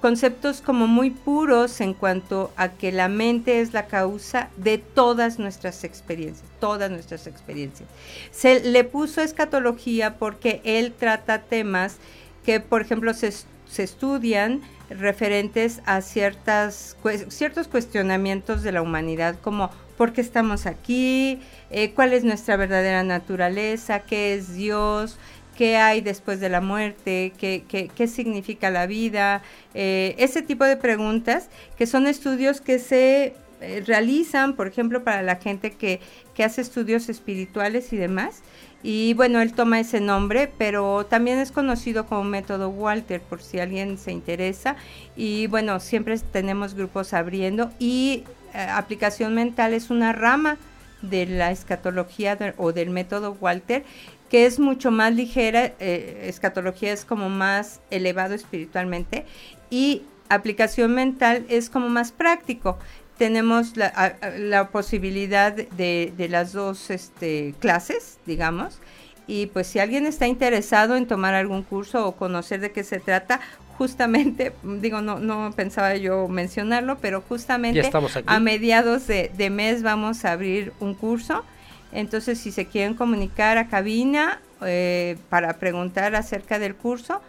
conceptos como muy puros en cuanto a que la mente es la causa de todas nuestras experiencias, todas nuestras experiencias. Se le puso escatología porque él trata temas que, por ejemplo, se, se estudian referentes a ciertas, ciertos cuestionamientos de la humanidad, como por qué estamos aquí, eh, cuál es nuestra verdadera naturaleza, qué es Dios, qué hay después de la muerte, qué, qué, significa la vida, eh, ese tipo de preguntas que son estudios que se eh, realizan, por ejemplo, para la gente que, que hace estudios espirituales y demás. Y bueno, él toma ese nombre, pero también es conocido como método Walter, por si alguien se interesa. Y bueno, siempre tenemos grupos abriendo y aplicación mental es una rama de la escatología o del método Walter, que es mucho más ligera, eh, escatología es como más elevado espiritualmente y aplicación mental es como más práctico. Tenemos la, la posibilidad de, de, las dos este, clases, digamos, y pues si alguien está interesado en tomar algún curso o conocer de qué se trata, justamente, <laughs> digo, no, no pensaba yo mencionarlo, pero justamente a mediados de, mes vamos a abrir un curso. Entonces, si se quieren comunicar a cabina eh, para preguntar acerca del curso,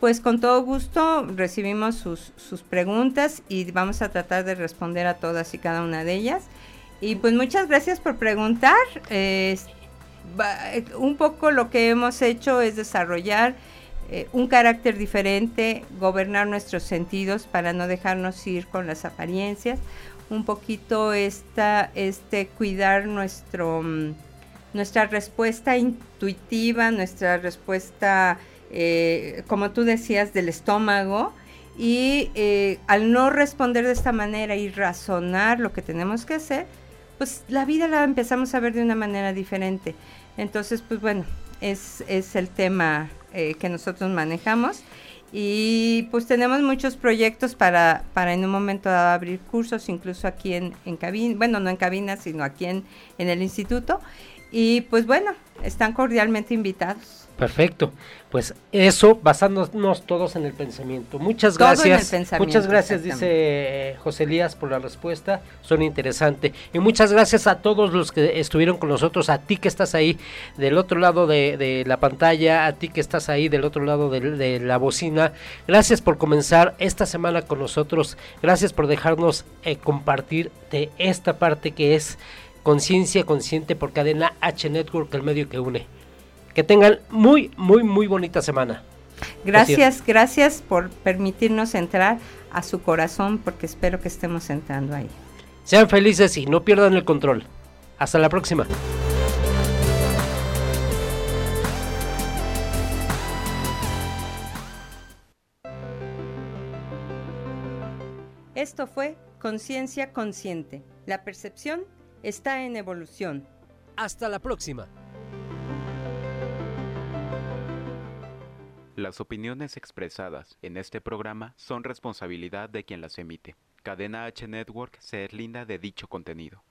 pues con todo gusto recibimos sus, sus preguntas y vamos a tratar de responder a todas y cada una de ellas. Y pues muchas gracias por preguntar. un poco lo que hemos hecho es desarrollar eh, un carácter diferente, gobernar nuestros sentidos para no dejarnos ir con las apariencias, un poquito esta, este cuidar nuestro, mm, nuestra respuesta intuitiva, nuestra respuesta, eh, como tú decías, del estómago. Y eh, al no responder de esta manera y razonar lo que tenemos que hacer, pues la vida la empezamos a ver de una manera diferente. Entonces, pues bueno, es, es el tema eh, que nosotros manejamos. Y pues tenemos muchos proyectos para, para en un momento dado abrir cursos, incluso aquí en, en cabina, bueno, no en cabina, sino aquí en, en el instituto. Y pues bueno, están cordialmente invitados. Perfecto. Pues eso, basándonos todos en el pensamiento. Muchas gracias. muchas gracias, dice José Elías, por la respuesta. Son interesante. Y muchas gracias a todos los que estuvieron con nosotros, a ti que estás ahí del otro lado de, la pantalla, a ti que estás ahí del otro lado de, la bocina. Gracias por comenzar esta semana con nosotros. Gracias por dejarnos eh, compartir de esta parte que es Conciencia Consciente por cadena H Network, el medio que une. Que tengan muy, muy, muy bonita semana. Gracias, gracias por permitirnos entrar a su corazón, porque espero que estemos entrando ahí. Sean felices y no pierdan el control. Hasta la próxima. Esto fue Conciencia Consciente. La percepción está en evolución. Hasta la próxima. Las opiniones expresadas en este programa son responsabilidad de quien las emite. Cadena H Network se deslinda de dicho contenido.